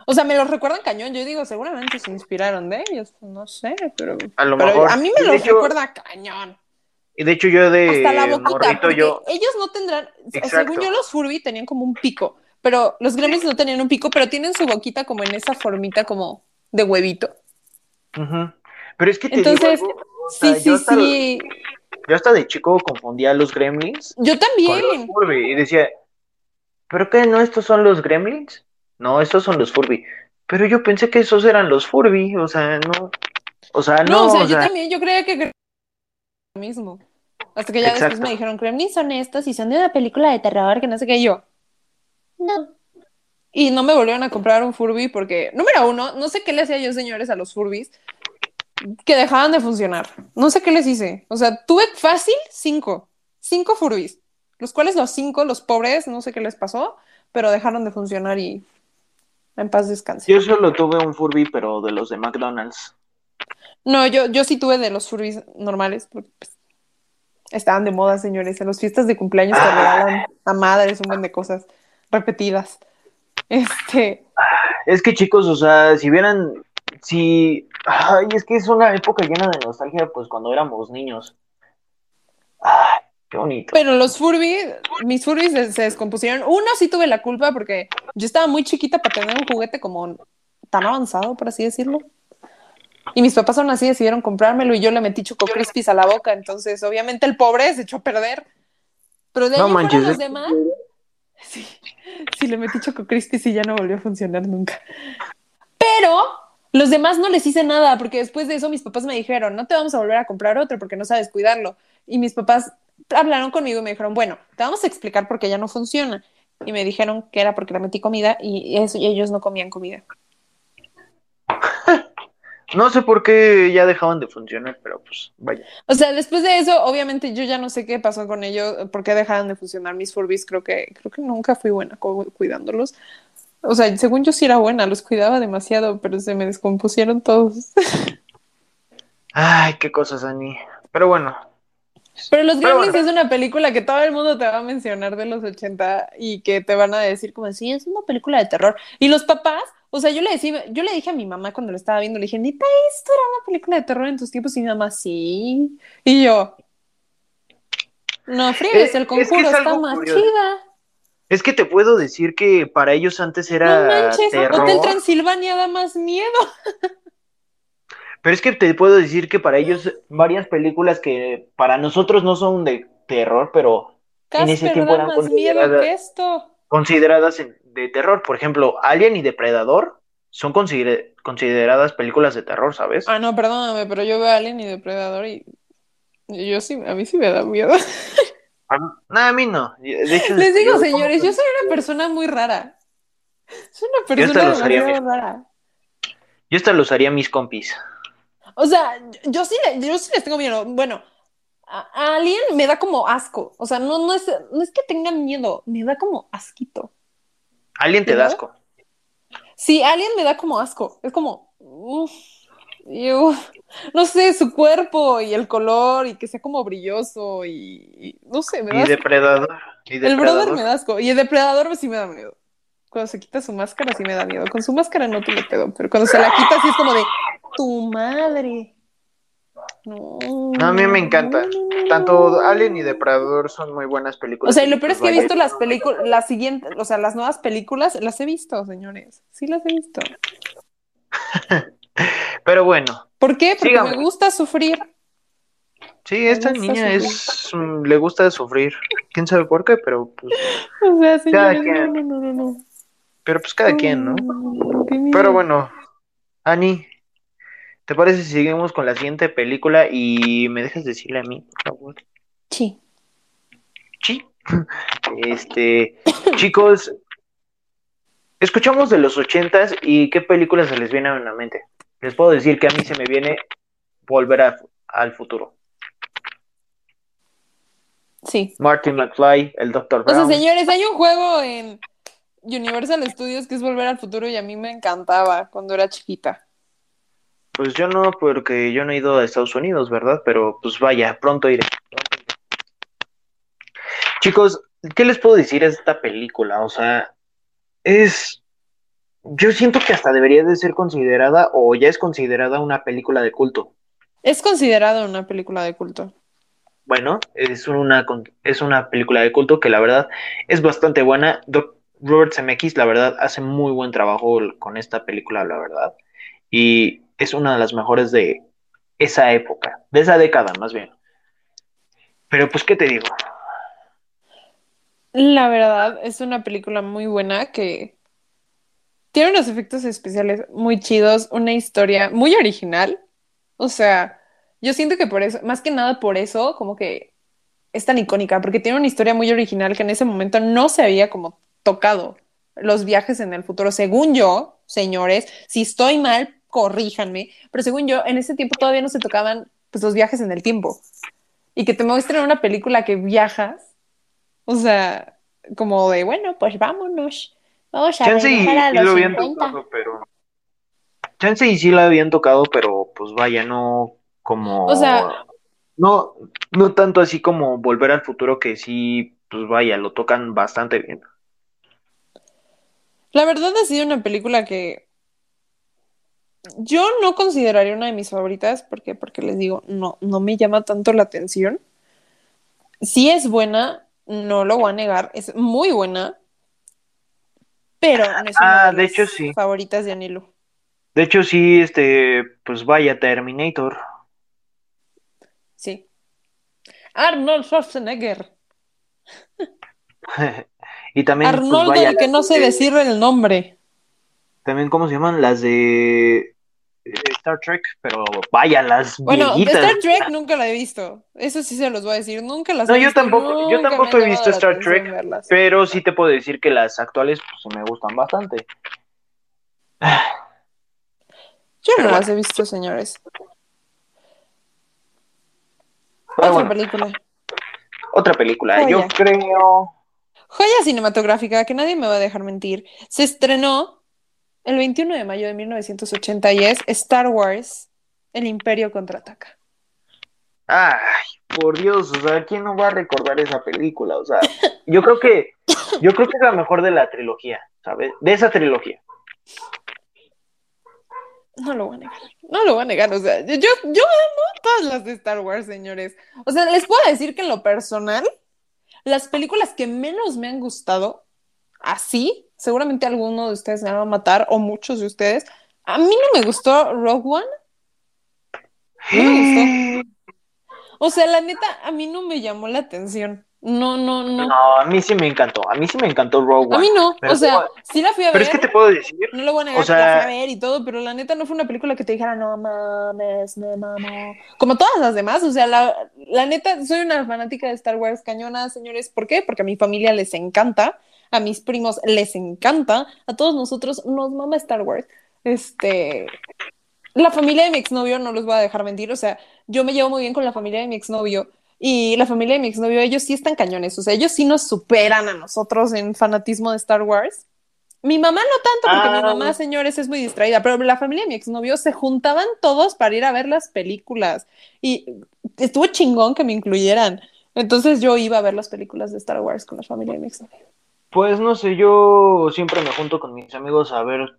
S2: O sea, me los recuerdan cañón. Yo digo, seguramente se inspiraron de ellos, no sé, pero,
S1: A lo
S2: pero
S1: mejor.
S2: a mí me los
S1: hecho-
S2: recuerda cañón.
S1: Y de hecho yo de
S2: Hasta la boquita,
S1: morrito yo...
S2: ellos no tendrán,
S1: Exacto.
S2: según yo los Furby tenían como un pico, pero los Gremlins no tenían un pico, pero tienen su boquita como en esa formita como de huevito.
S1: Ujú. Pero es que te
S2: Entonces,
S1: digo algo, o sea,
S2: Sí, sí,
S1: hasta
S2: sí.
S1: yo hasta de chico confundía a los gremlins
S2: Yo
S1: con
S2: también.
S1: los Furby y decía, ¿pero qué? ¿No estos son los gremlins? No, estos son los Furby. Pero yo pensé que esos eran los Furby, o sea, no. O sea,
S2: No,
S1: no,
S2: o sea,
S1: o
S2: yo
S1: sea,
S2: también, yo creía que lo mismo. Hasta que ya después me dijeron, Gremlins son estos y son de una película de terror que no sé qué y yo. No. Y no me volvieron a comprar un Furby porque, número uno, no sé qué le hacía yo, señores, a los Furbis que dejaban de funcionar. No sé qué les hice. O sea, tuve fácil cinco. Cinco Furbis. Los cuales los cinco, los pobres, no sé qué les pasó, pero dejaron de funcionar y en paz descanse.
S1: yo solo tuve un Furby, pero de los de McDonald's.
S2: No, yo, yo sí tuve de los Furbis normales, porque pues, estaban de moda, señores. En las fiestas de cumpleaños te
S1: Ah.
S2: regalan a madres un buen de cosas repetidas. Este,
S1: Es que chicos, o sea, si vieran, si, ay, es que es una época llena de nostalgia, pues cuando éramos niños. Ay, qué bonito.
S2: pero los Furby, mis Furbis se, se descompusieron. Uno sí tuve la culpa porque yo estaba muy chiquita para tener un juguete como tan avanzado, por así decirlo. Y mis papás aún así decidieron comprármelo y yo le metí Choco Crispies a la boca. Entonces, obviamente, el pobre se echó a perder. Pero de ahí
S1: No manches,
S2: los
S1: es-
S2: demás, sí, sí le metí Choco Crispies y ya no volvió a funcionar nunca. Pero los demás no les hice nada porque después de eso mis papás me dijeron, no te vamos a volver a comprar otro porque no sabes cuidarlo. Y mis papás hablaron conmigo y me dijeron, bueno, te vamos a explicar por qué ya no funciona. Y me dijeron que era porque le metí comida y, eso, y ellos no comían comida. *laughs*
S1: No sé por qué ya dejaban de funcionar, pero pues vaya.
S2: O sea, después de eso, obviamente yo ya no sé qué pasó con ellos, por qué dejaron de funcionar mis Furbies, creo que, creo que nunca fui buena cu- cuidándolos. O sea, según yo sí era buena, los cuidaba demasiado, pero se me descompusieron todos. *laughs*
S1: Ay, qué cosas, Ani. Pero bueno,
S2: Pero Los Gremlins
S1: bueno.
S2: es una película que todo el mundo te va a mencionar de los 80 y que te van a decir como, sí, es una película de terror. Y los papás, o sea, yo le decía, yo le dije a mi mamá cuando lo estaba viendo, le dije, ¿neta esto era una película de terror en tus tiempos? Y mi mamá, sí. Y yo, no friegues,
S1: Eh,
S2: el
S1: es que
S2: conjuro
S1: es
S2: está más
S1: curioso.
S2: chida.
S1: es que te puedo decir que para ellos antes
S2: No
S1: era
S2: manches,
S1: terror.
S2: Hotel Transilvania da más miedo. *laughs*
S1: Pero es que te puedo decir que para ellos varias películas que para nosotros no son de terror, pero en ese tiempo eran consideradas,
S2: esto.
S1: consideradas de terror. Por ejemplo, Alien y Depredador son consider- consideradas películas de terror, ¿sabes?
S2: Ah, no, perdóname, pero yo veo a Alien y Depredador y yo sí, a mí sí me da miedo. *laughs*
S1: A mí- no, a mí no. De hecho,
S2: Les digo,
S1: yo-
S2: señores, yo soy una persona muy rara. Soy una
S1: hasta
S2: persona
S1: los haría
S2: demasiado
S1: mismo.
S2: rara.
S1: Yo hasta los haría mis compis.
S2: O sea, yo sí, yo sí les tengo miedo. Bueno, a, a Alien me da como asco. O sea, no, no, es, no es que tengan miedo, me da como asquito.
S1: Alien te da asco.
S2: Sí, Alien me da como asco. Es como. uf, iu. no sé, su cuerpo y el color y que sea como brilloso y, y no sé, me da
S1: Y
S2: asco.
S1: Depredador. Y
S2: El
S1: Depredador.
S2: brother me da asco. Y el depredador sí me da miedo. Cuando se quita su máscara sí me da miedo. Con su máscara no tuve pedo, pero cuando se la quita sí es como de tu madre. No.
S1: No, a mí me encanta.
S2: no, no, no,
S1: Tanto. Alien y Depredador son muy buenas películas.
S2: O sea, lo peor es que he visto las películas, las siguientes, o sea, las nuevas películas, las he visto, señores. Sí las he visto. *laughs*
S1: Pero bueno,
S2: ¿Por qué? Porque
S1: Sígame.
S2: me gusta sufrir.
S1: sí, esta niña es mm, le gusta sufrir. Quién sabe por qué, pero pues, *laughs*
S2: O sea, señores, no,
S1: quien.
S2: no, no, no, no.
S1: pero pues cada quien, ¿no? Pero bueno, Ani, ¿te parece si seguimos con la siguiente película y me dejas decirle a mí, por favor?
S2: Sí.
S1: Sí. *laughs* Este, *coughs* chicos, escuchamos de los ochentas y qué películas se les viene a la mente. Les puedo decir que a mí se me viene Volver a- al futuro.
S2: Sí.
S1: Martin McFly, el Dr.
S2: O sea,
S1: Brown.
S2: señores, hay un juego en Universal Studios que es Volver al Futuro y a mí me encantaba cuando era chiquita.
S1: Pues yo no, porque yo no he ido a Estados Unidos, ¿verdad? Pero pues vaya, pronto iré. Chicos, ¿qué les puedo decir a esta película? O sea, es... Yo siento que hasta debería de ser considerada o ya es considerada una película de culto.
S2: Es considerada una película de culto.
S1: Bueno, es una, es una película de culto que la verdad es bastante buena. Doc- Robert Zemeckis, la verdad, hace muy buen trabajo con esta película, la verdad. Y es una de las mejores de esa época, de esa década más bien. Pero pues, ¿qué te digo?
S2: La verdad, es una película muy buena que tiene unos efectos especiales muy chidos, una historia muy original. O sea, yo siento que por eso, más que nada por eso, como que es tan icónica, porque tiene una historia muy original que en ese momento no se había como tocado los viajes en el futuro. Según yo, señores, si estoy mal, corríjanme, pero según yo, en ese tiempo todavía no se tocaban pues, los viajes en el tiempo. Y que te muestren una película que viajas, o sea, como de, bueno, pues vámonos. Vamos a
S1: Chance y,
S2: a los
S1: lo habían
S2: 50.
S1: tocado, pero. Chance y sí la habían tocado, pero pues vaya, no como.
S2: O sea-
S1: No, no tanto así como Volver al Futuro, que sí, pues vaya, lo tocan bastante bien.
S2: La verdad ha sido una película que yo no consideraría una de mis favoritas, porque, porque les digo, no, no me llama tanto la atención. Sí es buena, no lo voy a negar, es muy buena, pero no es una
S1: Ah,
S2: de
S1: hecho, sí.
S2: favoritas de Anilu.
S1: De hecho, sí, este, pues vaya, Terminator.
S2: Sí. Arnold Schwarzenegger. *laughs*
S1: y también, pues
S2: Arnold,
S1: vaya,
S2: el que no sé
S1: eh,
S2: decir el nombre.
S1: También, ¿cómo se llaman? Las de Star Trek, pero vaya, las
S2: Bueno,
S1: viejitas.
S2: Star Trek nunca la he visto. Eso sí se los voy a decir. Nunca las
S1: No,
S2: he
S1: yo
S2: visto
S1: tampoco, yo tampoco he visto Star Trek,
S2: verlas.
S1: pero sí te puedo decir que las actuales pues me gustan bastante.
S2: Yo
S1: Pero
S2: no las he visto, señores.
S1: Pero
S2: Otra
S1: bueno,
S2: película.
S1: otra película.
S2: Joya.
S1: Yo creo.
S2: Joya cinematográfica que nadie me va a dejar mentir. Se estrenó el 21 de mayo de 1980 y es Star Wars, El Imperio contraataca.
S1: Ay, por Dios, o sea, ¿quién no va a recordar esa película? O sea, yo creo que, yo creo que es la mejor de la trilogía, ¿sabes? De esa trilogía.
S2: No lo voy a negar. No lo voy a negar. O sea, yo, yo amo todas las de Star Wars, señores. O sea, les puedo decir que en lo personal, las películas que menos me han gustado, así, seguramente alguno de ustedes me va a matar, o muchos de ustedes. A mí no me gustó Rogue One. No me gustó. O sea, la neta, a mí no me llamó la atención. No, no, no.
S1: No, a mí sí me encantó, a mí sí me encantó Rogue One.
S2: A mí no.
S1: Pero
S2: O sea, sí la fui a ver.
S1: Pero es que te puedo decir,
S2: No lo voy a negar,
S1: O sea-
S2: la fui a ver y todo, pero la neta no fue una película que te dijera, no mames, me mamó. Como todas las demás, o sea, la, la neta, soy una fanática de Star Wars cañona, señores. ¿Por qué? Porque a mi familia les encanta, a mis primos les encanta, a todos nosotros nos mama Star Wars. Este. La familia de mi exnovio, no los voy a dejar mentir, o sea, yo me llevo muy bien con la familia de mi exnovio. Y la familia de mi exnovio, ellos sí están cañones, o sea, ellos sí nos superan a nosotros en fanatismo de Star Wars. Mi mamá no tanto, porque
S1: Ah.
S2: mi mamá, señores, es muy distraída, pero la familia de mi exnovio se juntaban todos para ir a ver las películas y estuvo chingón que me incluyeran. Entonces yo iba a ver las películas de Star Wars con la familia de mi exnovio.
S1: Pues no sé, yo siempre me junto con mis amigos a ver,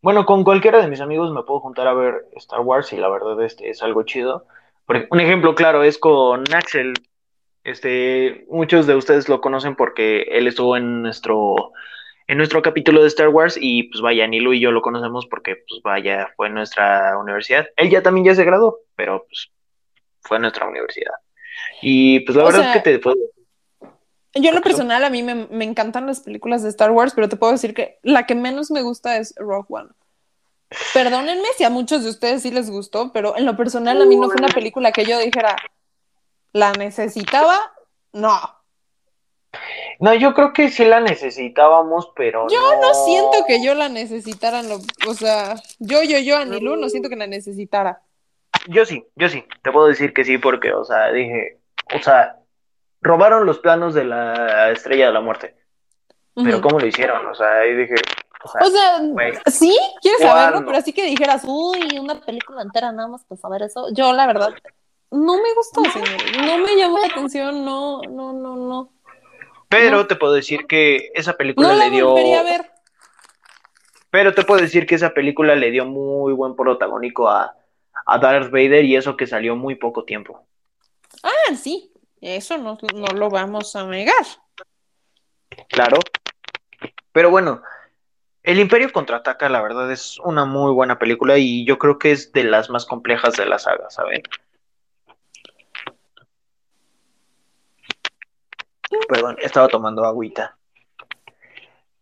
S1: bueno, con cualquiera de mis amigos me puedo juntar a ver Star Wars y la verdad este es algo chido. Por- un ejemplo claro es con Axel. Este, muchos de ustedes lo conocen porque él estuvo en nuestro en nuestro capítulo de Star Wars y pues vaya, Nilu y yo lo conocemos porque pues vaya, fue en nuestra universidad. Él ya también ya se graduó, pero pues fue en nuestra universidad. Y pues la
S2: O
S1: verdad
S2: sea,
S1: es que te puedo
S2: Yo en lo personal, a mí me, me encantan las películas de Star Wars, pero te puedo decir que la que menos me gusta es Rogue One. Perdónenme si a muchos de ustedes sí les gustó, pero en lo personal a mí no fue una película que yo dijera, ¿la necesitaba? No.
S1: No, yo creo que sí la necesitábamos, pero
S2: Yo
S1: no.
S2: no siento que yo la necesitara, o sea, yo, yo, yo, Anilú, no siento que la necesitara.
S1: Yo sí, yo sí, te puedo decir que sí, porque, o sea, dije, o sea, robaron los planos de la Estrella de la Muerte, pero. ¿cómo lo hicieron? O sea, ahí dije, o sea,
S2: O sea, sí, quieres
S1: ¿cuándo?
S2: saberlo, pero así que dijeras, uy, una película entera nada más para saber eso. Yo, la verdad, no me gustó, señores. No me llamó la atención, no, no, no, no.
S1: pero
S2: no.
S1: te puedo decir que esa película
S2: No
S1: le dio,
S2: a ver.
S1: pero te puedo decir que esa película le dio muy buen protagónico a, a Darth Vader y eso que salió muy poco tiempo.
S2: Ah, sí, eso no, no lo vamos a negar.
S1: Claro. Pero bueno, El Imperio contraataca, la verdad, es una muy buena película y yo creo que es de las más complejas de la saga, ¿saben? perdón, estaba tomando agüita.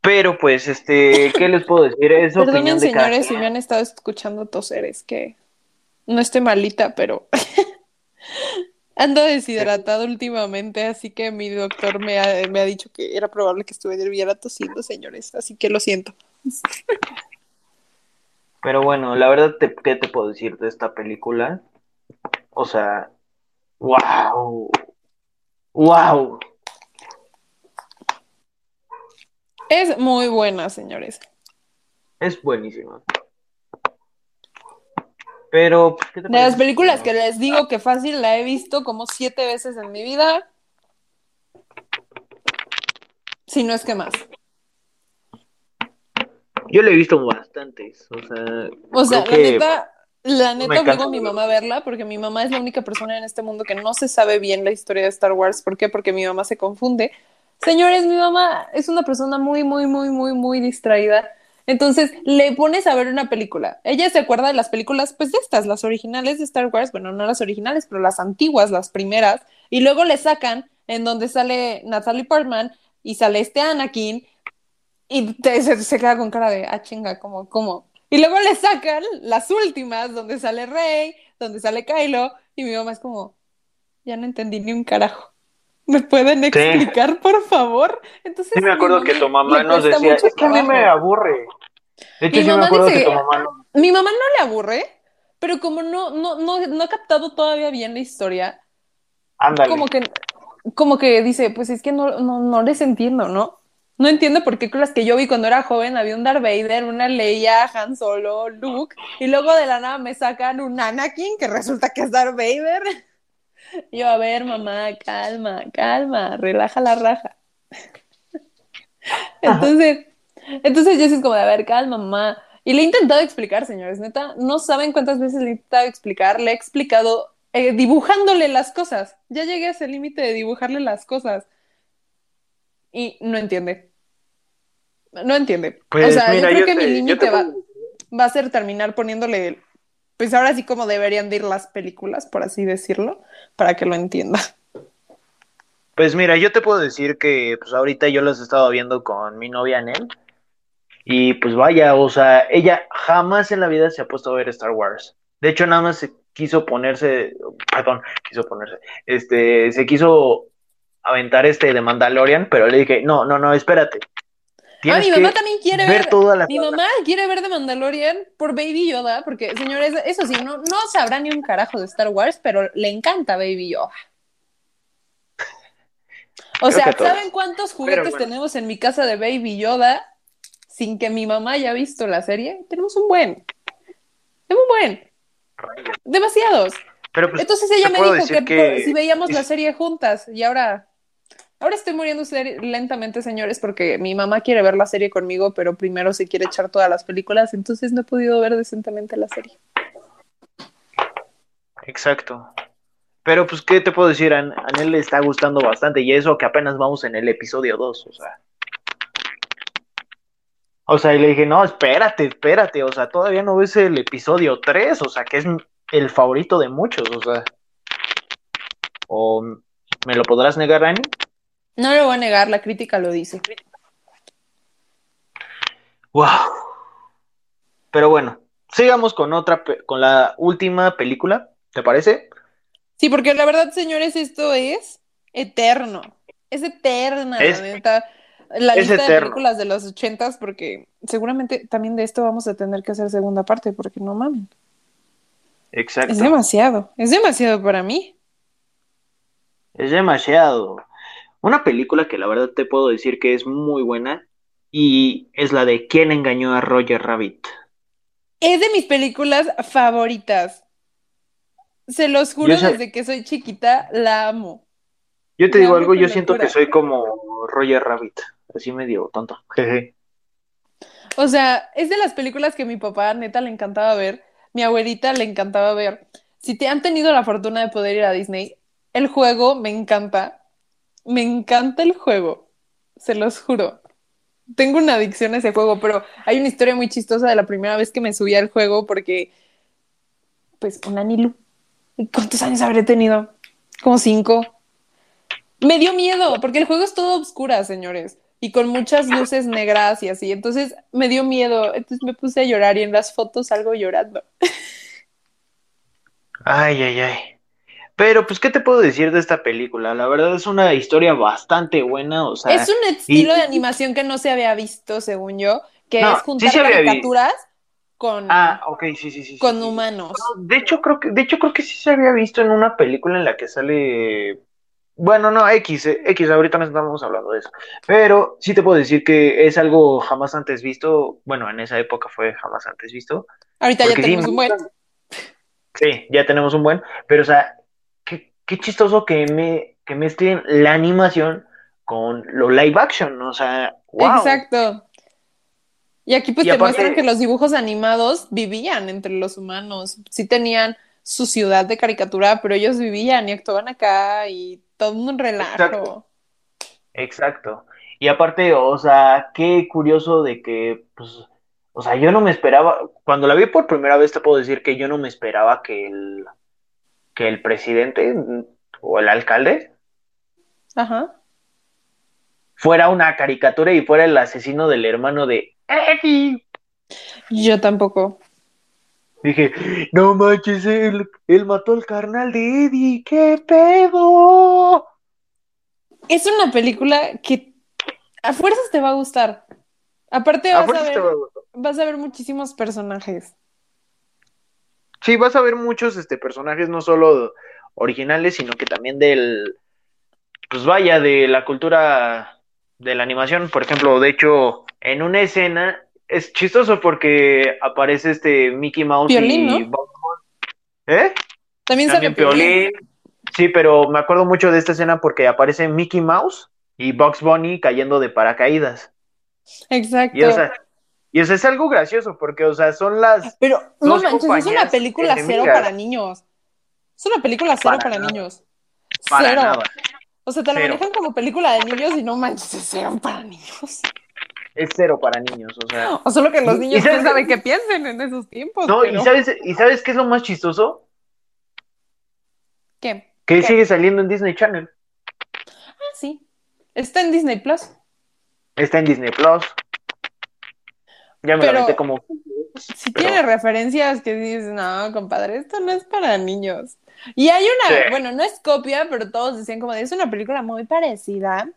S1: Pero pues, este, ¿qué les puedo decir? Es
S2: Perdonen,
S1: de cada
S2: señores, si me han estado escuchando toser, es que no estoy malita, pero *laughs* ando deshidratado últimamente, así que mi doctor me ha, me ha dicho que era probable que estuviera tosiendo, señores, así que lo siento.
S1: Pero bueno, la verdad, te- ¿qué te puedo decir de esta película? O sea, wow. Wow.
S2: Es muy buena, señores.
S1: Es buenísima. Pero, pues, ¿qué te
S2: De las películas que les digo que fácil la he visto como siete veces en mi vida. Si no es que más.
S1: Yo le he visto bastantes. O sea,
S2: O sea, la neta, la neta obligo a mi mamá a verla porque mi mamá es la única persona en este mundo que no se sabe bien la historia de Star Wars. ¿Por qué? Porque mi mamá se confunde. Señores, mi mamá es una persona muy, muy, muy, muy, muy distraída. Entonces, le pones a ver una película. Ella se acuerda de las películas, pues de estas, las originales de Star Wars. Bueno, no las originales, pero las antiguas, las primeras. Y luego le sacan en donde sale Natalie Portman y sale este Anakin y se queda con cara de, ah, chinga, ¿cómo, cómo? Y luego le sacan las últimas, donde sale Rey, donde sale Kylo, y mi mamá es como, ya no entendí ni un carajo. ¿Me pueden explicar, por favor? Entonces,
S1: Sí me acuerdo que tu mamá nos decía, es que a mí me aburre. De hecho,
S2: Mi
S1: sí me acuerdo
S2: dice-
S1: que tu mamá no...
S2: Mi mamá no le aburre, pero como no, no, no, no ha captado todavía bien la historia,
S1: Ándale.
S2: como que, como que dice, pues es que no, no, no les entiendo, ¿no? No entiendo por qué con las que yo vi cuando era joven había un Darth Vader, una Leia, Han Solo, Luke, y luego de la nada me sacan un Anakin que resulta que es Darth Vader. Yo, a ver, mamá, calma, calma, relaja la raja. *laughs* Entonces, entonces yo es como de, a ver, calma, mamá. Y le he intentado explicar, señores, neta, no saben cuántas veces le he intentado explicar, le he explicado eh, dibujándole las cosas. Ya llegué a ese límite de dibujarle las cosas. Y no entiende. No entiende.
S1: Pues,
S2: o sea,
S1: mira,
S2: yo creo
S1: yo
S2: que
S1: te-
S2: mi límite
S1: te
S2: va, va a ser terminar poniéndole, pues ahora sí como deberían de ir las películas, por así decirlo, para que lo entienda.
S1: Pues mira, yo te puedo decir que pues ahorita yo los he estado viendo con mi novia Nel. Y pues vaya, o sea, ella jamás en la vida se ha puesto a ver Star Wars. De hecho, nada más se quiso ponerse, perdón, quiso ponerse, este, se quiso aventar este de Mandalorian, pero le dije, no, no, no, espérate.
S2: Ah, mi mamá también quiere
S1: ver
S2: ver.
S1: toda la
S2: Mi mamá quiere ver de Mandalorian por Baby Yoda, porque, señores, eso sí, no, no sabrá ni un carajo de Star Wars, pero le encanta Baby Yoda. O
S1: Creo
S2: sea. ¿saben cuántos juguetes
S1: bueno.
S2: tenemos en mi casa de Baby Yoda sin que mi mamá haya visto la serie? Tenemos un buen. Es un buen. Demasiados.
S1: Pero pues,
S2: Entonces ella me dijo que,
S1: decir que-
S2: por- si veíamos la serie juntas y ahora, ahora estoy muriendo lentamente, señores, porque mi mamá quiere ver la serie conmigo, pero primero se quiere echar todas las películas, entonces no he podido ver decentemente la serie.
S1: Exacto. Pero pues, ¿qué te puedo decir? A, a Nel le está gustando bastante y eso que apenas vamos en el episodio 2, o sea. O sea, y le dije, no, espérate, espérate, o sea, todavía no ves el episodio 3, o sea, que es el favorito de muchos, o sea. ¿O me lo podrás negar, Ani?
S2: No lo voy a negar, la crítica lo dice.
S1: Wow. Pero bueno, sigamos con otra, con la última película, ¿te parece?
S2: Sí, porque la verdad, señores, esto es eterno. Es eterna,
S1: Es-
S2: la neta. La
S1: es
S2: lista de películas de los ochentas, porque seguramente también de esto vamos a tener que hacer segunda parte, porque no mamen.
S1: Exacto.
S2: Es demasiado, es demasiado para mí.
S1: Es demasiado. Una película que la verdad te puedo decir que es muy buena y es la de ¿Quién engañó a Roger Rabbit?
S2: Es de mis películas favoritas. Se los juro,
S1: Yo
S2: desde que soy chiquita, la amo.
S1: Yo te digo algo, yo siento
S2: locura.
S1: que soy como Roger Rabbit, así medio tonto. *laughs* Jeje.
S2: O sea, es de las películas que mi papá neta le encantaba ver, mi abuelita le encantaba ver. Si te han tenido la fortuna de poder ir a Disney, el juego me encanta. Me encanta el juego. Se los juro. Tengo una adicción a ese juego, pero hay una historia muy chistosa de la primera vez que me subí al juego porque, pues, una Nilu. ¿Cuántos años habré tenido? Como cinco. Me dio miedo, porque el juego es todo oscura, señores, y con muchas luces negras y así. Entonces me dio miedo, entonces me puse a llorar y en las fotos salgo llorando.
S1: Ay, ay, ay. Pero, pues, ¿qué te puedo decir de esta película? La verdad es una historia bastante buena, o sea...
S2: Es un estilo de animación que no se había visto, según yo, que es juntar caricaturas con...
S1: Ah, ok, sí, sí, sí.
S2: Con humanos.
S1: de hecho, creo que, de hecho, creo que sí se había visto en una película en la que sale... Bueno, no, X, eh, X, ahorita no estamos hablando de eso. Pero sí te puedo decir que es algo jamás antes visto. Bueno, en esa época fue jamás antes visto.
S2: Ahorita ya tenemos un buen.
S1: Sí, ya tenemos un buen. Pero, o sea, qué chistoso que me que mezclen la animación con lo live action, o sea, wow.
S2: Exacto. Y aquí pues te muestran que los dibujos animados vivían entre los humanos, sí tenían su ciudad de caricatura, pero ellos vivían y actuaban acá y todo un relajo.
S1: Exacto. Exacto. Y aparte, o sea, qué curioso de que, pues, o sea, yo no me esperaba, cuando la vi por primera vez te puedo decir que yo no me esperaba que el, que el presidente o el alcalde fuera una caricatura y fuera el asesino del hermano de Eddie.
S2: Yo tampoco.
S1: Dije, no manches, él, él mató al carnal de Eddie, qué pedo.
S2: Es una película que a fuerzas te va a gustar. Aparte vas a, ver, vas a ver muchísimos personajes.
S1: Sí, vas a ver muchos este, personajes, no solo originales, sino que también del, pues vaya, de la cultura de la animación. Por ejemplo, de hecho, en una escena es chistoso porque aparece este Mickey Mouse y
S2: ¿no?
S1: ¿Eh?
S2: También, sale Piolín.
S1: Sí, pero me acuerdo mucho de esta escena porque aparece Mickey Mouse y Bugs Bunny cayendo de paracaídas.
S2: Exacto.
S1: Y o sea, y eso es algo gracioso, porque, o sea, son las.
S2: Pero, no manches, es una película cero para niños. Es una película cero para, niños. cero. O sea, te lo manejan como película de niños y no manches, es cero para niños.
S1: Es cero para niños, o sea.
S2: O solo que los niños no saben qué piensen en esos tiempos.
S1: No, y, sabes, ¿y sabes qué es lo más chistoso?
S2: ¿Qué?
S1: Que sigue saliendo en Disney Channel.
S2: Ah, sí. Está en Disney Plus.
S1: Está en Disney Plus. Ya me pero, como. *laughs*
S2: Si tiene referencias que dices, no, compadre, esto no es para niños. Y hay una, bueno, no es copia, pero todos decían como de, es una película muy parecida,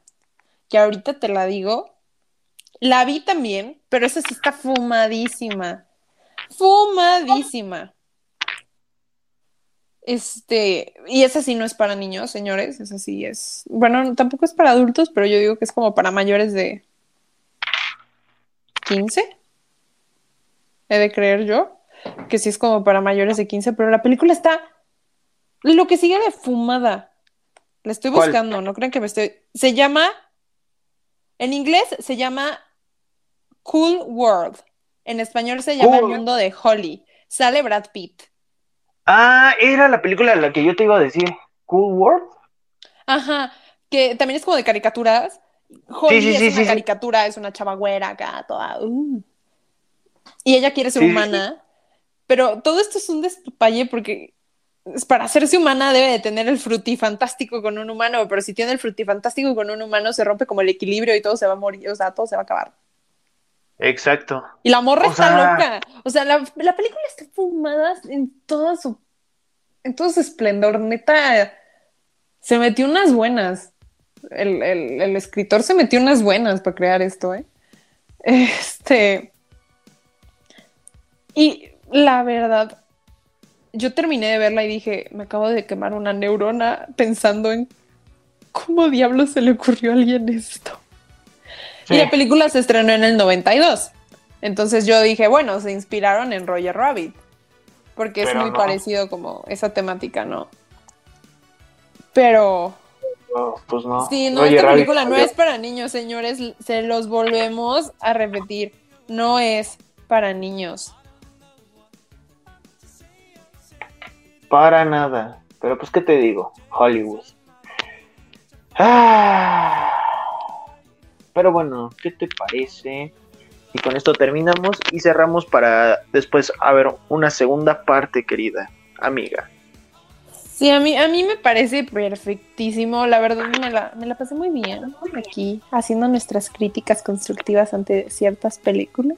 S2: que ahorita te la digo. La vi también, pero esa sí está fumadísima. Fumadísima. Este, y esa sí no es para niños, señores, esa sí es, bueno, tampoco es para adultos, pero yo digo que es como para mayores de 15 he de creer yo, que sí es como para mayores de 15, pero la película está lo que sigue de fumada. La estoy buscando, no crean que me estoy. Se llama. En inglés se llama Cool World. En español se llama El mundo de Holly. Sale Brad Pitt.
S1: Ah, era la película la que yo te iba a decir. Cool World.
S2: Ajá, que también es como de caricaturas. Holly es una caricatura, es una chava güera acá, toda. Uh. Y ella quiere ser humana. Pero todo esto es un despapalle porque para hacerse humana debe de tener el frutifantástico con un humano, pero si tiene el frutifantástico con un humano se rompe como el equilibrio y todo se va a morir, o sea, todo se va a acabar.
S1: Exacto.
S2: Y la morra está loca. O sea, la, película está fumada en todo su en todo su esplendor, neta. Se metió unas buenas. El, el escritor se metió unas buenas para crear esto, ¿eh? *laughs* Este. Y la verdad, yo terminé de verla y dije, me acabo de quemar una neurona pensando en cómo diablos se le ocurrió a alguien esto. Y la película se estrenó en el 92. Entonces yo dije, bueno, se inspiraron en Roger Rabbit. Porque es muy parecido como esa temática, ¿no? Pero...
S1: No, pues no.
S2: Sí, no, esta película no es para niños, señores. Se los volvemos a repetir. No es para niños.
S1: Para nada. Pero pues, ¿qué te digo? Hollywood. Ah. Pero bueno, ¿qué te parece? Y con esto terminamos y cerramos para después a ver una segunda parte, querida amiga.
S2: Sí, a mí, a mí me parece perfectísimo. La verdad me la, me la pasé muy bien aquí, haciendo nuestras críticas constructivas ante ciertas películas.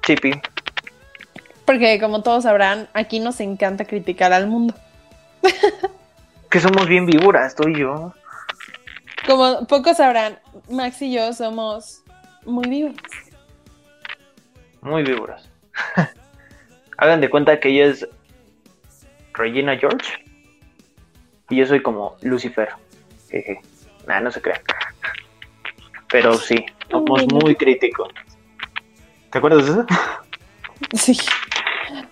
S1: Chipi.
S2: Porque como todos sabrán, aquí nos encanta criticar al mundo. *laughs*
S1: que somos bien víboras, tú y yo.
S2: Como pocos sabrán, Max y yo somos muy víboras.
S1: Muy víboras. *laughs* Hagan de cuenta que ella es Regina George y yo soy como Lucifer. Jeje. Nah, no se crean. Pero sí, somos muy críticos. ¿Te acuerdas de eso?
S2: Sí. *laughs*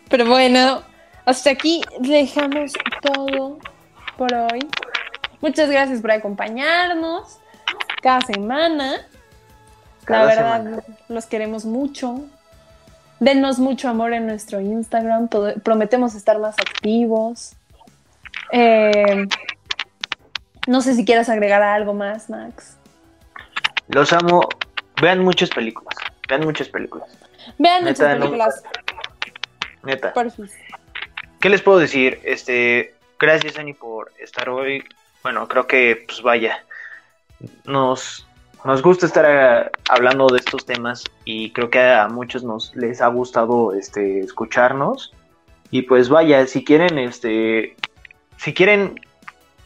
S2: Pero bueno, hasta aquí dejamos todo por hoy. Muchas gracias por acompañarnos cada semana. La verdad, los queremos mucho. Denos mucho amor en nuestro Instagram. prometemos estar más activos. Eh, no sé si quieras agregar algo más, Max.
S1: Los amo. Vean muchas películas. Vean muchas películas.
S2: Vean muchas películas.
S1: Neta. ¿Qué les puedo decir? Este, gracias Ani por estar hoy. Bueno, creo que pues vaya. Nos nos gusta estar eh, hablando de estos temas y creo que a muchos nos les ha gustado este escucharnos. Y pues vaya, si quieren este si quieren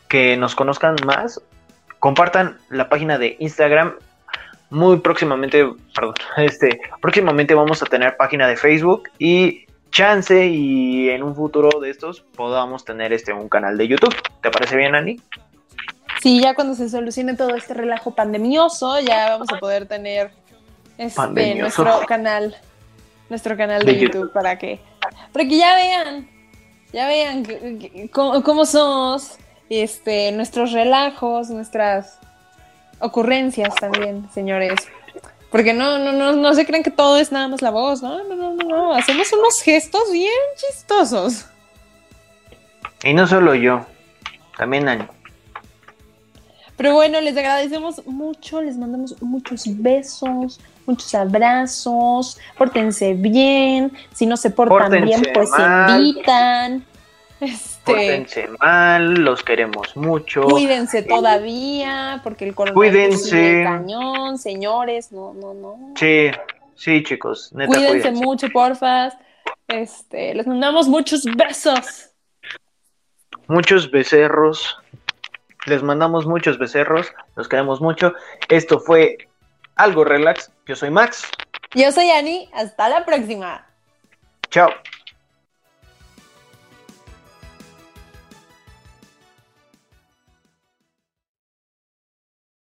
S1: que nos conozcan más, compartan la página de Instagram. Muy próximamente, perdón, *laughs* este, próximamente vamos a tener página de Facebook y chance y en un futuro de estos podamos tener este un canal de YouTube. ¿Te parece bien, Ani?
S2: Sí, ya cuando se solucione todo este relajo pandemioso, ya vamos a poder tener este, nuestro canal, nuestro canal de, YouTube, para que, para que ya vean, ya vean cómo, somos, este, nuestros relajos, nuestras ocurrencias también, señores. Porque no, no, no, no se creen que todo es nada más la voz, ¿no? No, no, no, no. Hacemos unos gestos bien chistosos.
S1: Y no solo yo, también Ani.
S2: Pero bueno, les agradecemos mucho, les mandamos muchos besos, muchos abrazos, pórtense bien, si no se portan bien, pues se invitan. *laughs*
S1: Este, Pórtense mal, los queremos mucho.
S2: Cuídense todavía, porque el coronavirus cuídense. cañón, señores, no, no, no.
S1: Sí, sí, chicos.
S2: cuídense, mucho, porfa. Este, les mandamos muchos besos.
S1: Muchos becerros. Les mandamos muchos becerros. Los queremos mucho. Esto fue Algo Relax. Yo soy Max.
S2: Yo soy Ani. Hasta la próxima.
S1: Chao.